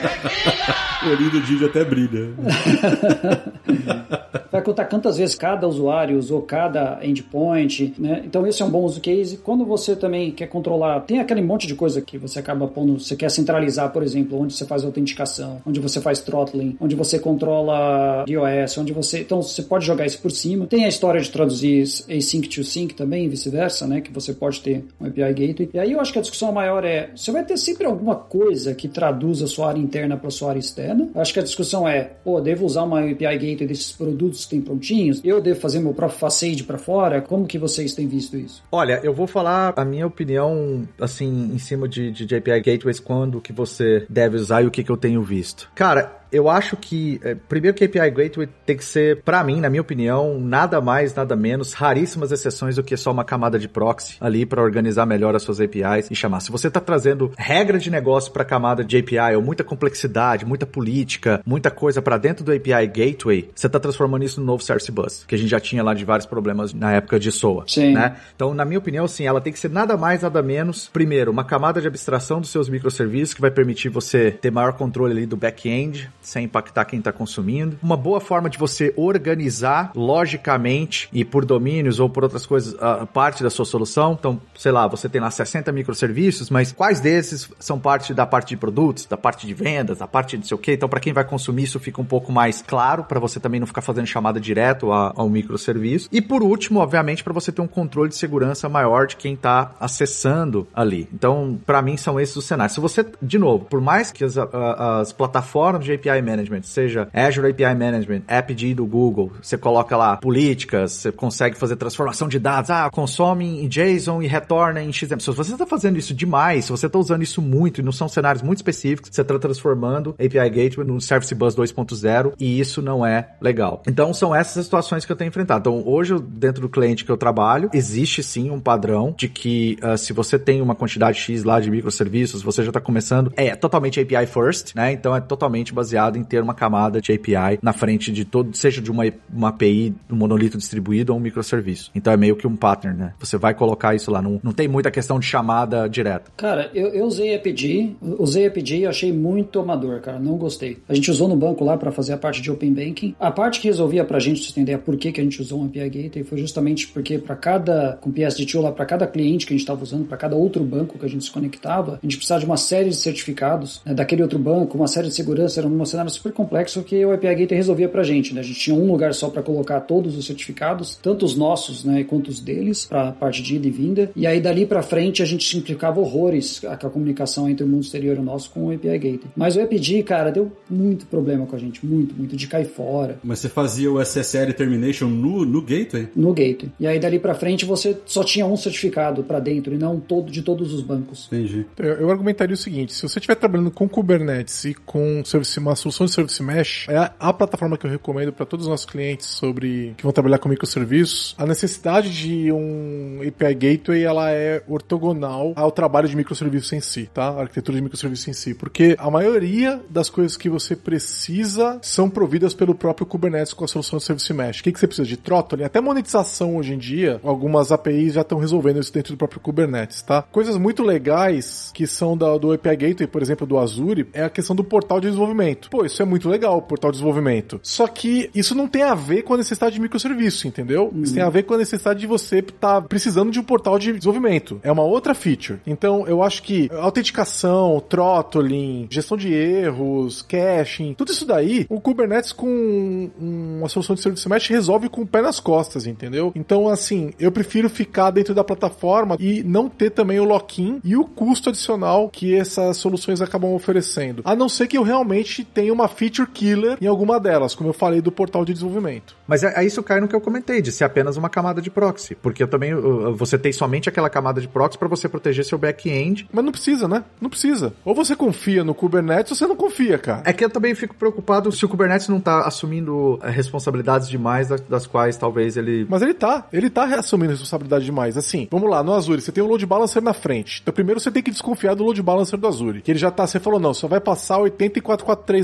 o olhinho do Didi até brilha. Vai contar quantas vezes cada usuário usou cada endpoint, né? Então esse é um bom uso case. Quando você também quer controlar, tem aquele monte de coisa que você acaba pondo, você quer centralizar, por exemplo, onde você faz autenticação, onde você faz throttling, onde você controla iOS, onde você, então você pode jogar isso por cima. Tem a história de traduzir async to sync também, vice-versa, né? Que você pode ter um API gateway. E aí eu acho que a discussão maior é, você vai ter sempre alguma coisa que traduza a sua área interna para sua área externa. Eu acho que a discussão é, devo usar uma API gateway desses produtos que tem prontinhos? Eu devo fazer meu próprio facade para fora? Como que vocês têm visto isso? Olha, eu vou falar a minha opinião, assim, em cima de, de API gateways, quando que você deve usar e o que, que eu tenho visto. Cara, eu acho que, é, primeiro que API Gateway tem que ser, para mim, na minha opinião, nada mais, nada menos, raríssimas exceções do que só uma camada de proxy ali para organizar melhor as suas APIs e chamar. Se você tá trazendo regra de negócio para camada de API ou muita complexidade, muita política, muita coisa para dentro do API Gateway, você tá transformando isso no novo Service Bus, que a gente já tinha lá de vários problemas na época de SOA. Sim. Né? Então, na minha opinião, sim, ela tem que ser nada mais, nada menos, primeiro, uma camada de abstração dos seus microserviços que vai permitir você ter maior controle ali do back-end, sem impactar quem está consumindo. Uma boa forma de você organizar logicamente e por domínios ou por outras coisas a parte da sua solução. Então, sei lá, você tem lá 60 microserviços, mas quais desses são parte da parte de produtos, da parte de vendas, da parte de não sei o quê? Então, para quem vai consumir, isso fica um pouco mais claro para você também não ficar fazendo chamada direto ao microserviço. E por último, obviamente, para você ter um controle de segurança maior de quem está acessando ali. Então, para mim, são esses os cenários. Se você, de novo, por mais que as, as plataformas de API Management, seja Azure API Management, AppD do Google, você coloca lá políticas, você consegue fazer transformação de dados, ah, consome em JSON e retorna em XML. Se você está fazendo isso demais, se você está usando isso muito e não são cenários muito específicos, você está transformando API Gateway no Service Bus 2.0 e isso não é legal. Então são essas situações que eu tenho enfrentado. Então hoje, dentro do cliente que eu trabalho, existe sim um padrão de que uh, se você tem uma quantidade X lá de microserviços, você já está começando, é totalmente API first, né? Então é totalmente baseado baseado em ter uma camada de API na frente de todo, seja de uma, uma API, um monolito distribuído ou um microserviço. Então é meio que um pattern, né? Você vai colocar isso lá, não, não tem muita questão de chamada direta. Cara, eu, eu usei APG, usei APG e achei muito amador, cara, não gostei. A gente usou no banco lá para fazer a parte de Open Banking. A parte que resolvia pra gente, você entender por que, que a gente usou um API Gateway, foi justamente porque para cada, com PSD2 lá, para cada cliente que a gente estava usando, para cada outro banco que a gente se conectava, a gente precisava de uma série de certificados né, daquele outro banco, uma série de segurança, era um cenário super complexo que o API Gateway resolvia pra gente, né? A gente tinha um lugar só para colocar todos os certificados, tanto os nossos, né, quanto os deles, para a parte de ida e vinda. E aí dali para frente a gente simplificava horrores a, a comunicação entre o mundo exterior e o nosso com o API Gateway. Mas o APG, cara, deu muito problema com a gente, muito, muito de cair fora. Mas você fazia o SSL termination no, no gateway? No gateway. E aí dali para frente você só tinha um certificado para dentro e não todo de todos os bancos. Entendi. Eu, eu argumentaria o seguinte: se você estiver trabalhando com Kubernetes e com service, uma solução de Service Mesh, é a, plataforma que eu recomendo para todos os nossos clientes sobre que vão trabalhar com microserviços. A necessidade de um API Gateway ela é ortogonal ao trabalho de microserviços em si, tá? A arquitetura de microserviços em si, porque a maioria das coisas que você precisa são providas pelo próprio Kubernetes com a solução de Service Mesh. O que, que você precisa de throttling? Até monetização hoje em dia, algumas APIs já estão resolvendo isso dentro do próprio Kubernetes, tá? Coisas muito legais que são da, do API Gateway, por exemplo, do Azure, é a questão do portal de desenvolvimento. Pô, isso é muito legal, o portal de desenvolvimento. Só que isso não tem a ver com a necessidade de microserviço, entendeu? Isso tem a ver com a necessidade de você estar tá precisando de um portal de desenvolvimento. É uma outra feature. Então, eu acho que autenticação, throttling, gestão de erros, caching, tudo isso daí, o Kubernetes com uma solução de serviço mesh resolve com o pé nas costas, entendeu? Então, assim, eu prefiro ficar dentro da plataforma e não ter também o lock-in e o custo adicional que essas soluções acabam oferecendo. A não ser que eu realmente tenha uma feature killer em alguma delas, como eu falei do portal de desenvolvimento. Mas é, é isso cai no que eu comentei, de ser apenas uma camada de proxy. Porque eu também, você tem somente aquela camada de proxy para você proteger seu back-end. Mas não precisa, né? Não precisa. Ou você confia no Kubernetes ou você não confia, cara. É que eu também fico preocupado se o Kubernetes não tá assumindo eh, responsabilidades demais das, das quais talvez ele. Mas ele tá. Ele tá assumindo responsabilidade demais. Assim, vamos lá, no Azure, você tem um load balancer na frente. Então primeiro você tem que desconfiar do load balancer do Azure. Que ele já tá, você falou, não, só vai passar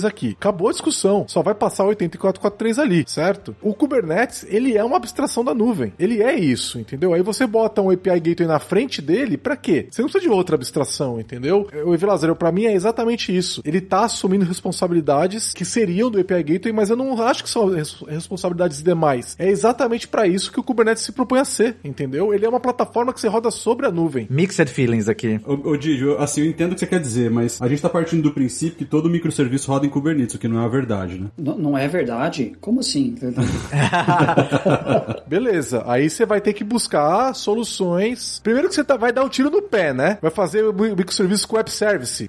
8443 aqui. Acabou a discussão. Só vai passar 8443 ali, certo? O Kubernetes, ele é uma abstração da nuvem. Ele é isso, entendeu? Aí você bota um API Gateway na frente dele, para quê? Você não precisa de outra abstração, entendeu? O Evilazar, para mim é exatamente isso. Ele tá assumindo responsabilidades que seriam do API Gateway, mas eu não acho que são res responsabilidades demais. É exatamente para isso que o Kubernetes se propõe a ser, entendeu? Ele é uma plataforma que você roda sobre a nuvem. Mixed feelings aqui. Ô, ô Didi, assim, eu entendo o que você quer dizer, mas a gente tá partindo do princípio que todo microserviço roda em Kubernetes, o que não é a verdade, né? N não é verdade? Como assim? Beleza, aí você vai ter que buscar soluções. Primeiro que você tá, vai dar um tiro no pé, né? Vai fazer o microserviço com web service.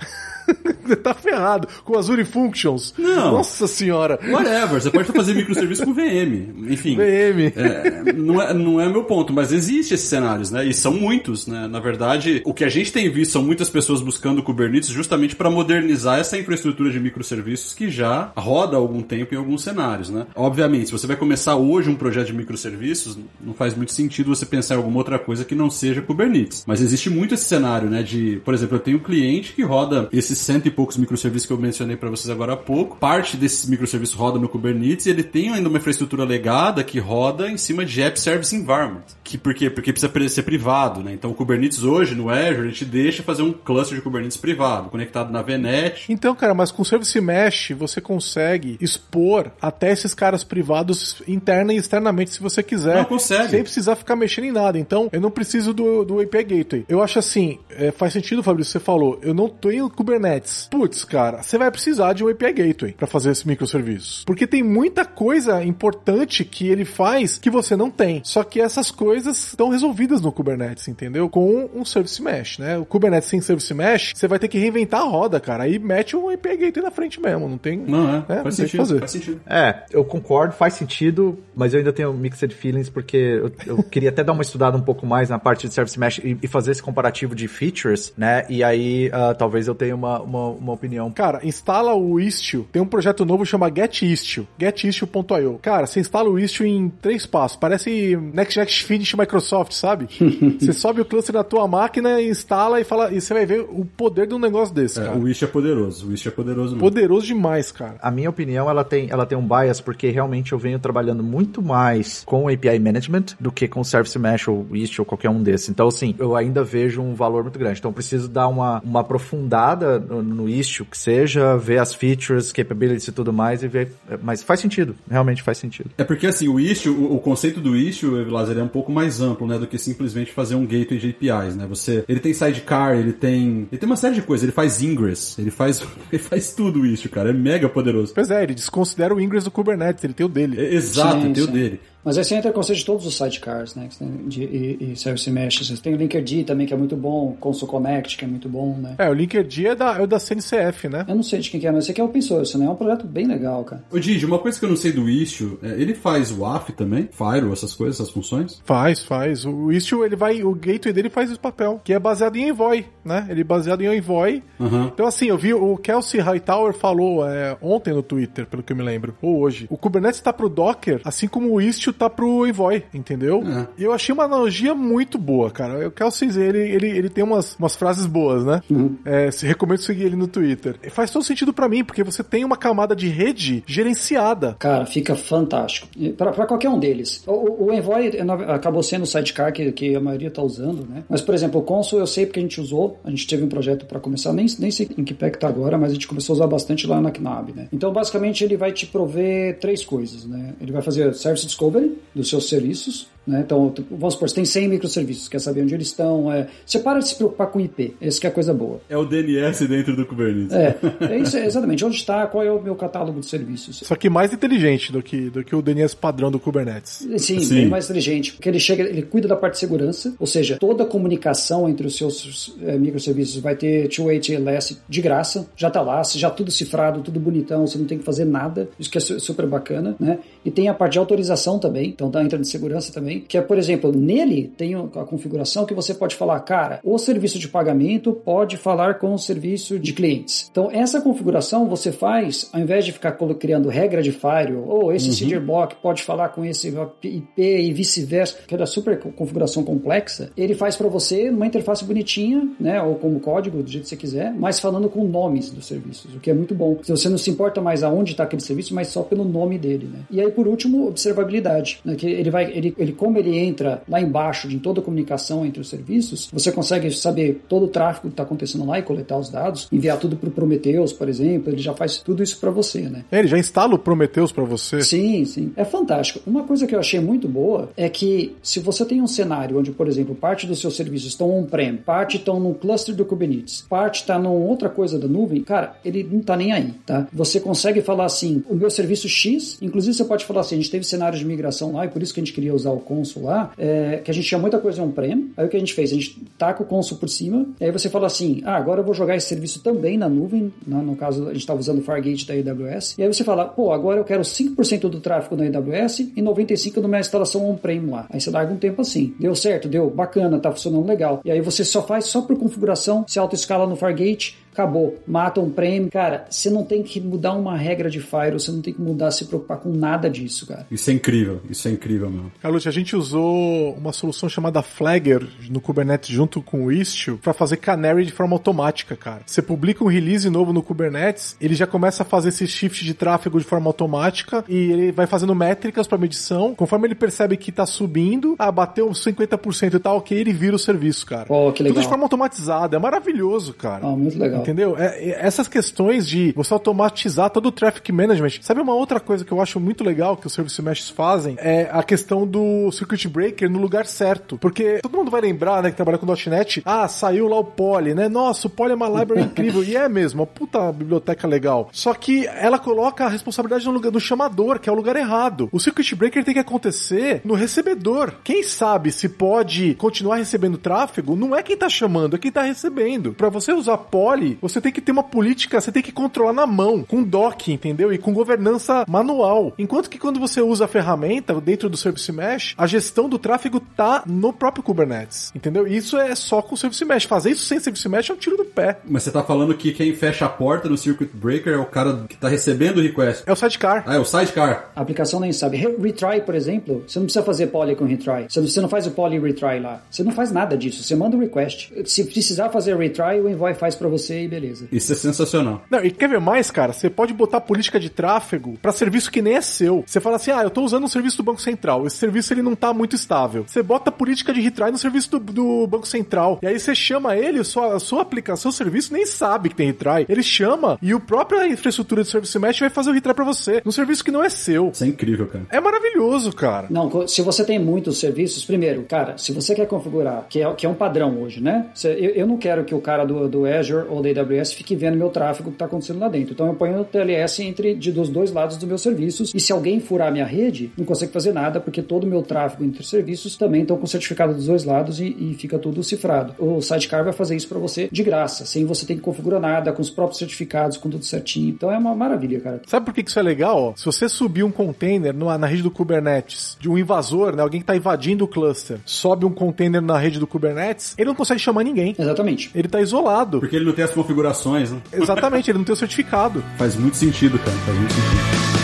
Você tá ferrado com Azure Functions. Não. Nossa senhora. Whatever. Você pode fazer microserviço com VM. Enfim. VM. É, não, é, não é meu ponto, mas existe esses cenários, né? E são muitos, né? Na verdade, o que a gente tem visto são muitas pessoas buscando Kubernetes justamente para modernizar essa infraestrutura de microserviços que já roda há algum tempo em alguns cenários, né? Obviamente, se você vai começar hoje um projeto de microserviços, não faz muito sentido você pensar em alguma outra coisa que não seja Kubernetes. Mas existe muito esse cenário, né? De, por exemplo, eu tenho um cliente que roda esses cento e poucos microserviços que eu mencionei para vocês agora há pouco. Parte desses microserviços roda no Kubernetes e ele tem ainda uma infraestrutura legada que roda em cima de App Service Environment. Que, por quê? Porque precisa ser privado, né? Então o Kubernetes hoje no Azure, a gente deixa fazer um cluster de Kubernetes privado, conectado na VNet. Então, cara, mas com Service Mesh você consegue expor até esses caras privados interna e externamente se você quiser. Não, consegue. Sem precisar ficar mexendo em nada. Então, eu não preciso do, do API Gateway. Eu acho assim, é, faz sentido, Fabrício, você falou, eu não tenho Kubernetes. Putz, cara, você vai precisar de um API Gateway para fazer esse microserviço. Porque tem muita coisa importante que ele faz que você não tem. Só que essas coisas estão resolvidas no Kubernetes, entendeu? Com um Service Mesh, né? O Kubernetes sem Service Mesh, você vai ter que reinventar a roda, cara. Aí mete um API Gateway na frente mesmo. Não tem. Não, é. né? Faz, não sentido, fazer. faz sentido. É, eu concordo, faz sentido, mas eu ainda tenho mixed feelings porque eu, eu queria até dar uma estudada um pouco mais na parte de Service Mesh e, e fazer esse comparativo de features, né? E aí uh, talvez eu tenha uma uma, uma, uma opinião. Cara, instala o Istio. Tem um projeto novo chama Get Istio. GetIstio.io. Cara, você instala o Istio em três passos. Parece Next Next Finish Microsoft, sabe? você sobe o cluster na tua máquina, instala e fala. E você vai ver o poder de um negócio desse, É, cara. o Wish é poderoso. O Wish é poderoso mesmo. Poderoso demais, cara. A minha opinião, ela tem, ela tem um bias, porque realmente eu venho trabalhando muito mais com API Management do que com Service Mesh ou Istio ou qualquer um desses. Então, assim, eu ainda vejo um valor muito grande. Então, eu preciso dar uma, uma aprofundada no, no Istio, que seja, ver as features, capabilities e tudo mais, e ver... Mas faz sentido, realmente faz sentido. É porque assim, o issue, o, o conceito do issue, Lázaro, é um pouco mais amplo, né, do que simplesmente fazer um gateway de APIs, né? Você, ele tem sidecar, ele tem, ele tem uma série de coisas, ele faz ingress, ele faz, ele faz tudo o issue, cara, é mega poderoso. Pois é, ele desconsidera o Ingress do Kubernetes, ele tem o dele. É, exato, Sim, tem o sim. dele. Mas aí você entra com o conceito de todos os sidecars, né? De, e, e Service Mesh. Você tem o Linkerd também, que é muito bom. Console Connect, que é muito bom, né? É, o Linkerd é, da, é o da CNCF, né? Eu não sei de quem que é, mas esse aqui é open source, né? É um projeto bem legal, cara. Ô Didi, uma coisa que eu não sei do issue, é, ele faz WAF também? Firewall, essas coisas, essas funções? Faz, faz. O Istio, ele vai, o gateway dele faz esse papel, que é baseado em Envoy, né? Ele é baseado em Envoy. Aham. Então, assim, eu vi o Kelsey Hightower falou é, ontem no Twitter, pelo que eu me lembro, ou hoje. O Kubernetes tá pro Docker, assim como o Istio tá pro Envoy, entendeu? É. E eu achei uma analogia muito boa, cara. O Kelsey, ele, ele, ele tem umas, umas frases boas, né? É, se recomendo seguir ele no Twitter. E faz todo sentido pra mim, porque você tem uma camada de rede gerenciada. Cara, fica fantástico. Pra pra qualquer um deles. O, o- Envoy na- acabou sendo o sidecar que, que a maioria tá usando, né? Mas, por exemplo, o Consul eu sei porque a gente usou. A gente teve um projeto para começar, nem, nem sei em que pé que tá agora, mas a gente começou a usar bastante lá na KNAB, né? Então, basicamente, ele vai te prover três coisas, né? Ele vai fazer Service Discovery dos seus serviços, né? Então, vamos supor, você tem 100 microserviços, quer saber onde eles estão. É... Você para de se preocupar com IP, essa que é a coisa boa. É o DNS dentro do Kubernetes. É, é isso, é exatamente. Onde está, qual é o meu catálogo de serviços. Só que mais inteligente do que, do que o DNS padrão do Kubernetes. Sim, Sim. bem mais inteligente, porque ele chega, ele cuida da parte de segurança, ou seja, toda a comunicação entre os seus eh, microserviços vai ter two-way TLS de graça, já tá lá, já tudo cifrado, tudo bonitão, você não tem que fazer nada, isso que é su- super bacana, né? E tem a parte de autorização também, então tá entrando de segurança também, que é, por exemplo, nele tem a configuração que você pode falar, cara, o serviço de pagamento pode falar com o serviço de clientes. Então, essa configuração você faz, ao invés de ficar criando regra de firewall, ou esse CIDR block pode falar com esse IP e vice-versa, que é da super co- configuração complexa, ele faz para você numa interface bonitinha, né, ou como código, do jeito que você quiser, mas falando com nomes dos serviços, o que é muito bom. Se você não se importa mais aonde está aquele serviço, mas só pelo nome dele, né? E aí, por último, observabilidade, né, que ele vai, ele, ele como ele entra lá embaixo de toda a comunicação entre os serviços, você consegue saber todo o tráfego que está acontecendo lá e coletar os dados, enviar tudo para o Prometheus, por exemplo, ele já faz tudo isso para você, né? É, Ele já instala o Prometheus pra você. Sim, sim. É fantástico. Uma coisa que eu achei muito boa é que se você tem um cenário onde, por exemplo, parte dos seus serviços estão on-prem, parte estão no cluster do Kubernetes, parte está numa outra coisa da nuvem, cara, ele não tá nem aí, tá? Você consegue falar assim, o meu serviço X, inclusive você pode falar assim, a gente teve cenários de migração lá e por isso que a gente queria usar o Consul lá, é, que a gente tinha muita coisa on-prem, aí o que a gente fez? A gente taca o Consul por cima, aí você fala assim, ah, agora eu vou jogar esse serviço também na nuvem, né? no caso a gente estava usando o Fargate da AWS, e aí você fala, pô, agora eu quero 5% do tráfego na AWS e 95% na minha instalação on-prem lá. Aí você larga um tempo assim. Deu certo? Deu? Bacana, tá funcionando legal. E aí você só faz só por configuração, se auto-escala no Fargate, acabou. Mata um prêmio. Cara, você não tem que mudar uma regra de Firewall, você não tem que mudar, se preocupar com nada disso, cara. Isso é incrível, isso é incrível mesmo. Carlos, a gente usou uma solução chamada Flagger no Kubernetes junto com o Istio para fazer canary de forma automática, cara. Você publica um release novo no Kubernetes, ele já começa a fazer esse shift de tráfego de forma automática e ele vai fazendo métricas para medição. Conforme ele percebe que tá subindo, ah, bateu 50% e tal, ok, ele vira o serviço, cara. Pô, que Tudo legal. de forma automatizada, é maravilhoso, cara. Ah, muito legal. Entendeu? É- essas questões de você automatizar todo o traffic management. Sabe uma outra coisa que eu acho muito legal que os service meshes fazem? É a questão do circuit breaker no lugar certo. Porque todo mundo vai lembrar, né, que trabalha com .NET, ah, saiu lá o Poly, né? Nossa, o Poly é uma library incrível. E é mesmo, uma puta biblioteca legal. Só que ela coloca a responsabilidade no lugar do chamador, que é o lugar errado. O circuit breaker tem que acontecer no recebedor. Quem sabe se pode continuar recebendo tráfego, não é quem tá chamando, é quem tá recebendo. Pra você usar Poly, sabe, você tem que ter uma política, você tem que controlar na mão, com dock, entendeu? E com governança manual. Enquanto que quando você usa a ferramenta dentro do Service Mesh, a gestão do tráfego tá no próprio Kubernetes, entendeu? Isso é só com o Service Mesh. Fazer isso sem Service Mesh é um tiro do pé. Mas você tá falando que quem fecha a porta no Circuit Breaker é o cara que tá recebendo o request. É o sidecar. Ah, é o sidecar. A aplicação nem sabe. Re- Retry, por exemplo, você não precisa fazer poly com retry. Você não- Você não faz o poly retry lá. Você não faz nada disso. Você manda o request. Se precisar fazer retry, o Envoy faz pra você e beleza. Isso é sensacional. Não, e quer ver mais, cara? Você pode botar política de tráfego pra serviço que nem é seu. Você fala assim, ah, eu tô usando um serviço do Banco Central. Esse serviço ele não tá muito estável. Você bota a política de retry no serviço do, do Banco Central. E aí você chama ele, sua, a sua aplicação, seu serviço nem sabe que tem retry. Ele chama e o própria infraestrutura de Service Mesh vai fazer o retry pra você. Num serviço que não é seu. Isso é incrível, cara. É maravilhoso, cara. Não, se você tem muitos serviços, primeiro, cara, se você quer configurar, que é, que é um padrão hoje, né? Você- eu, eu não quero que o cara do, do Azure ou da AWS fique vendo meu tráfego que está acontecendo lá dentro. Então eu ponho o TLS entre de, dos dois lados dos meus serviços. E se alguém furar minha rede, não consegue fazer nada, porque todo o meu tráfego entre serviços também estão com certificado dos dois lados e, e fica tudo cifrado. O Sidecar vai fazer isso para você de graça, sem você ter que configurar nada, com os próprios certificados, com tudo certinho. Então é uma maravilha, cara. Sabe por que isso é legal? Se você subir um container numa- na rede do Kubernetes, de um invasor, né, alguém que está invadindo o cluster, sobe um container na rede do Kubernetes, ele não consegue chamar ninguém. Exatamente. Ele tá isolado. Porque ele não tem as configurações, né? Exatamente, ele não tem o certificado. Faz muito sentido, cara. Faz muito sentido.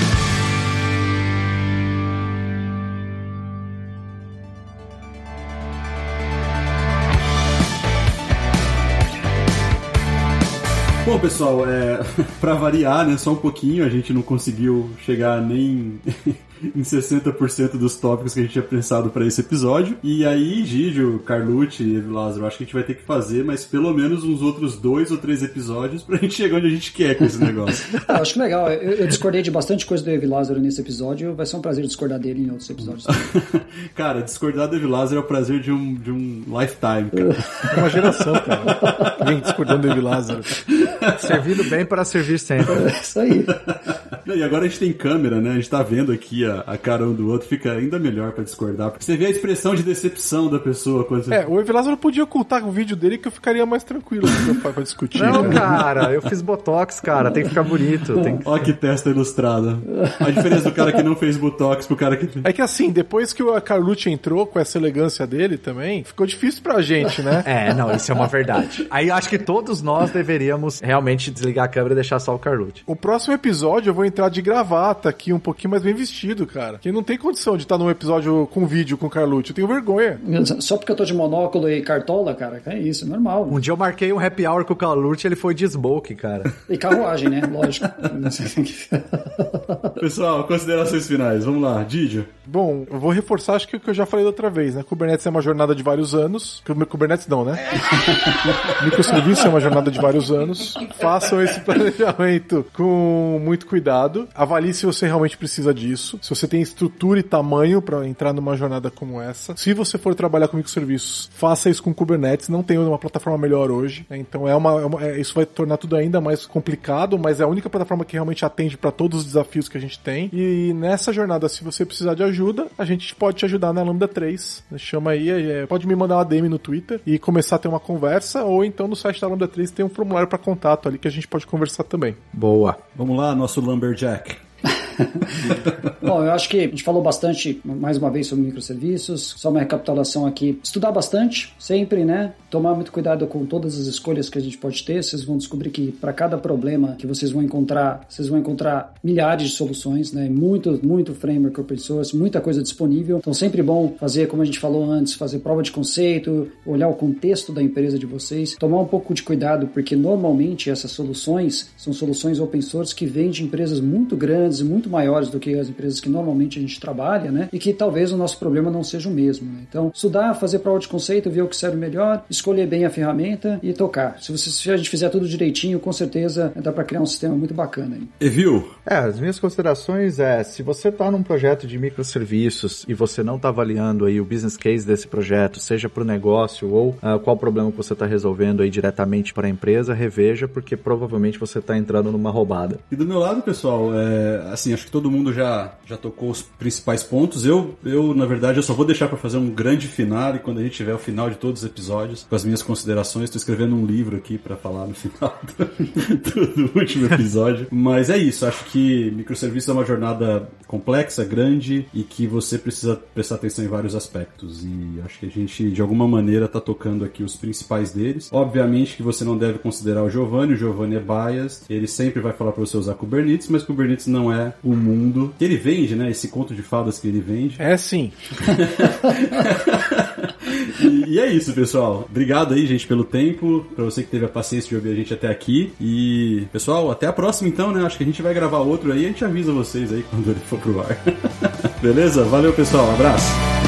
Bom, pessoal, é, para variar, né, só um pouquinho, a gente não conseguiu chegar nem em 60% dos tópicos que a gente tinha pensado para esse episódio. E aí, Gígio, Carlucci e Lázaro, acho que a gente vai ter que fazer, mas pelo menos uns outros dois ou três episódios pra gente chegar onde a gente quer com esse negócio. Ah, eu acho que legal. Eu, eu discordei de bastante coisa do Evi Lázaro nesse episódio. Vai ser um prazer discordar dele em outros episódios. cara, discordar do Evi Lázaro é o prazer de um, de um lifetime, cara. É uma geração, cara. Vem discordando do Evi Lázaro. Servido bem para servir sempre. É isso aí. E agora a gente tem câmera, né? A gente tá vendo aqui a, a cara um do outro, fica ainda melhor pra discordar. Porque você vê a expressão de decepção da pessoa quando você. É, o Evi Lázaro podia ocultar o vídeo dele que eu ficaria mais tranquilo pra, pra discutir. Não, né? cara, eu fiz botox, cara, tem que ficar bonito. Tem que... Ó que testa ilustrada. A diferença do cara que não fez botox pro cara que. É que assim, depois que o Carlucci entrou com essa elegância dele também, ficou difícil pra gente, né? É, não, isso é uma verdade. Aí eu acho que todos nós deveríamos realmente desligar a câmera e deixar só o Carlucci. O próximo episódio eu vou entrar de gravata aqui, um pouquinho mais bem vestido, cara. Que não tem condição de estar num episódio com vídeo com o Carlucci. Eu tenho vergonha. Só porque eu tô de monóculo e cartola, cara, é isso, é normal. Um dia eu marquei um happy hour com o Carlucci ele foi de smoke, cara. E carruagem, né? Lógico. Pessoal, considerações finais. Vamos lá, Didio. Bom, eu vou reforçar acho que o que eu já falei da outra vez, né? Kubernetes é uma jornada de vários anos. Kubernetes não, né? Microserviço é uma jornada de vários anos. Façam esse planejamento com muito cuidado. Avalie se você realmente precisa disso. Se você tem estrutura e tamanho para entrar numa jornada como essa. Se você for trabalhar com microserviços, faça isso com Kubernetes. Não tem uma plataforma melhor hoje. né? Então é uma, é uma- é- isso vai tornar tudo ainda mais complicado, mas é a única plataforma que realmente atende para todos os desafios que a gente tem. E nessa jornada, se você precisar de ajuda, a gente pode te ajudar na Lambda 3. Chama aí, é, pode me mandar uma DM no Twitter e começar a ter uma conversa, ou então no site da Lambda 3 tem um formulário para contato ali que a gente pode conversar também. Boa. Vamos lá, nosso Lumberjack. Bom, eu acho que a gente falou bastante, mais uma vez, sobre microserviços. Só uma recapitulação aqui. Estudar bastante, sempre, né? Tomar muito cuidado com todas as escolhas que a gente pode ter. Vocês vão descobrir que para cada problema que vocês vão encontrar, vocês vão encontrar milhares de soluções, né? Muito, muito framework open source, muita coisa disponível. Então, sempre bom fazer, como a gente falou antes, fazer prova de conceito, olhar o contexto da empresa de vocês, tomar um pouco de cuidado, porque normalmente essas soluções são soluções open source que vêm de empresas muito grandes e muito maiores do que as empresas que normalmente a gente trabalha, né? E que talvez o nosso problema não seja o mesmo, né? Então, estudar, fazer prova de conceito, ver o que serve melhor, escolher bem a ferramenta e tocar. Se, você, se a gente fizer tudo direitinho, com certeza dá para criar um sistema muito bacana. Aí. Evil, É, as minhas considerações é, se você está num projeto de microserviços e você não está avaliando aí o business case desse projeto, seja para o negócio ou ah, qual problema que você está resolvendo aí diretamente para a empresa, reveja, porque provavelmente você está entrando numa roubada. E do meu lado, pessoal, é, assim, acho que todo mundo já, já tocou os principais pontos. Eu, eu, na verdade, eu só vou deixar para fazer um grande final e quando a gente tiver o final de todos os episódios, com as minhas considerações, estou escrevendo um livro aqui para falar no final do, do, último episódio. Mas é isso, acho que microserviços é uma jornada complexa, grande e que você precisa prestar atenção em vários aspectos. E acho que a gente, de alguma maneira, está tocando aqui os principais deles. Obviamente que você não deve considerar o Giovanni, o Giovanni é biased, ele sempre vai falar para você usar Kubernetes, mas Kubernetes não é o mundo que ele vende, né? Esse conto de fadas que ele vende. É sim. e, e, é isso, pessoal. Obrigado aí, gente, pelo tempo. Pra você que teve a paciência de ouvir a gente até aqui. E, pessoal, até a próxima então, né? Acho que a gente vai gravar outro aí e a gente avisa vocês aí quando ele for pro ar. Beleza? Valeu, pessoal. Um abraço.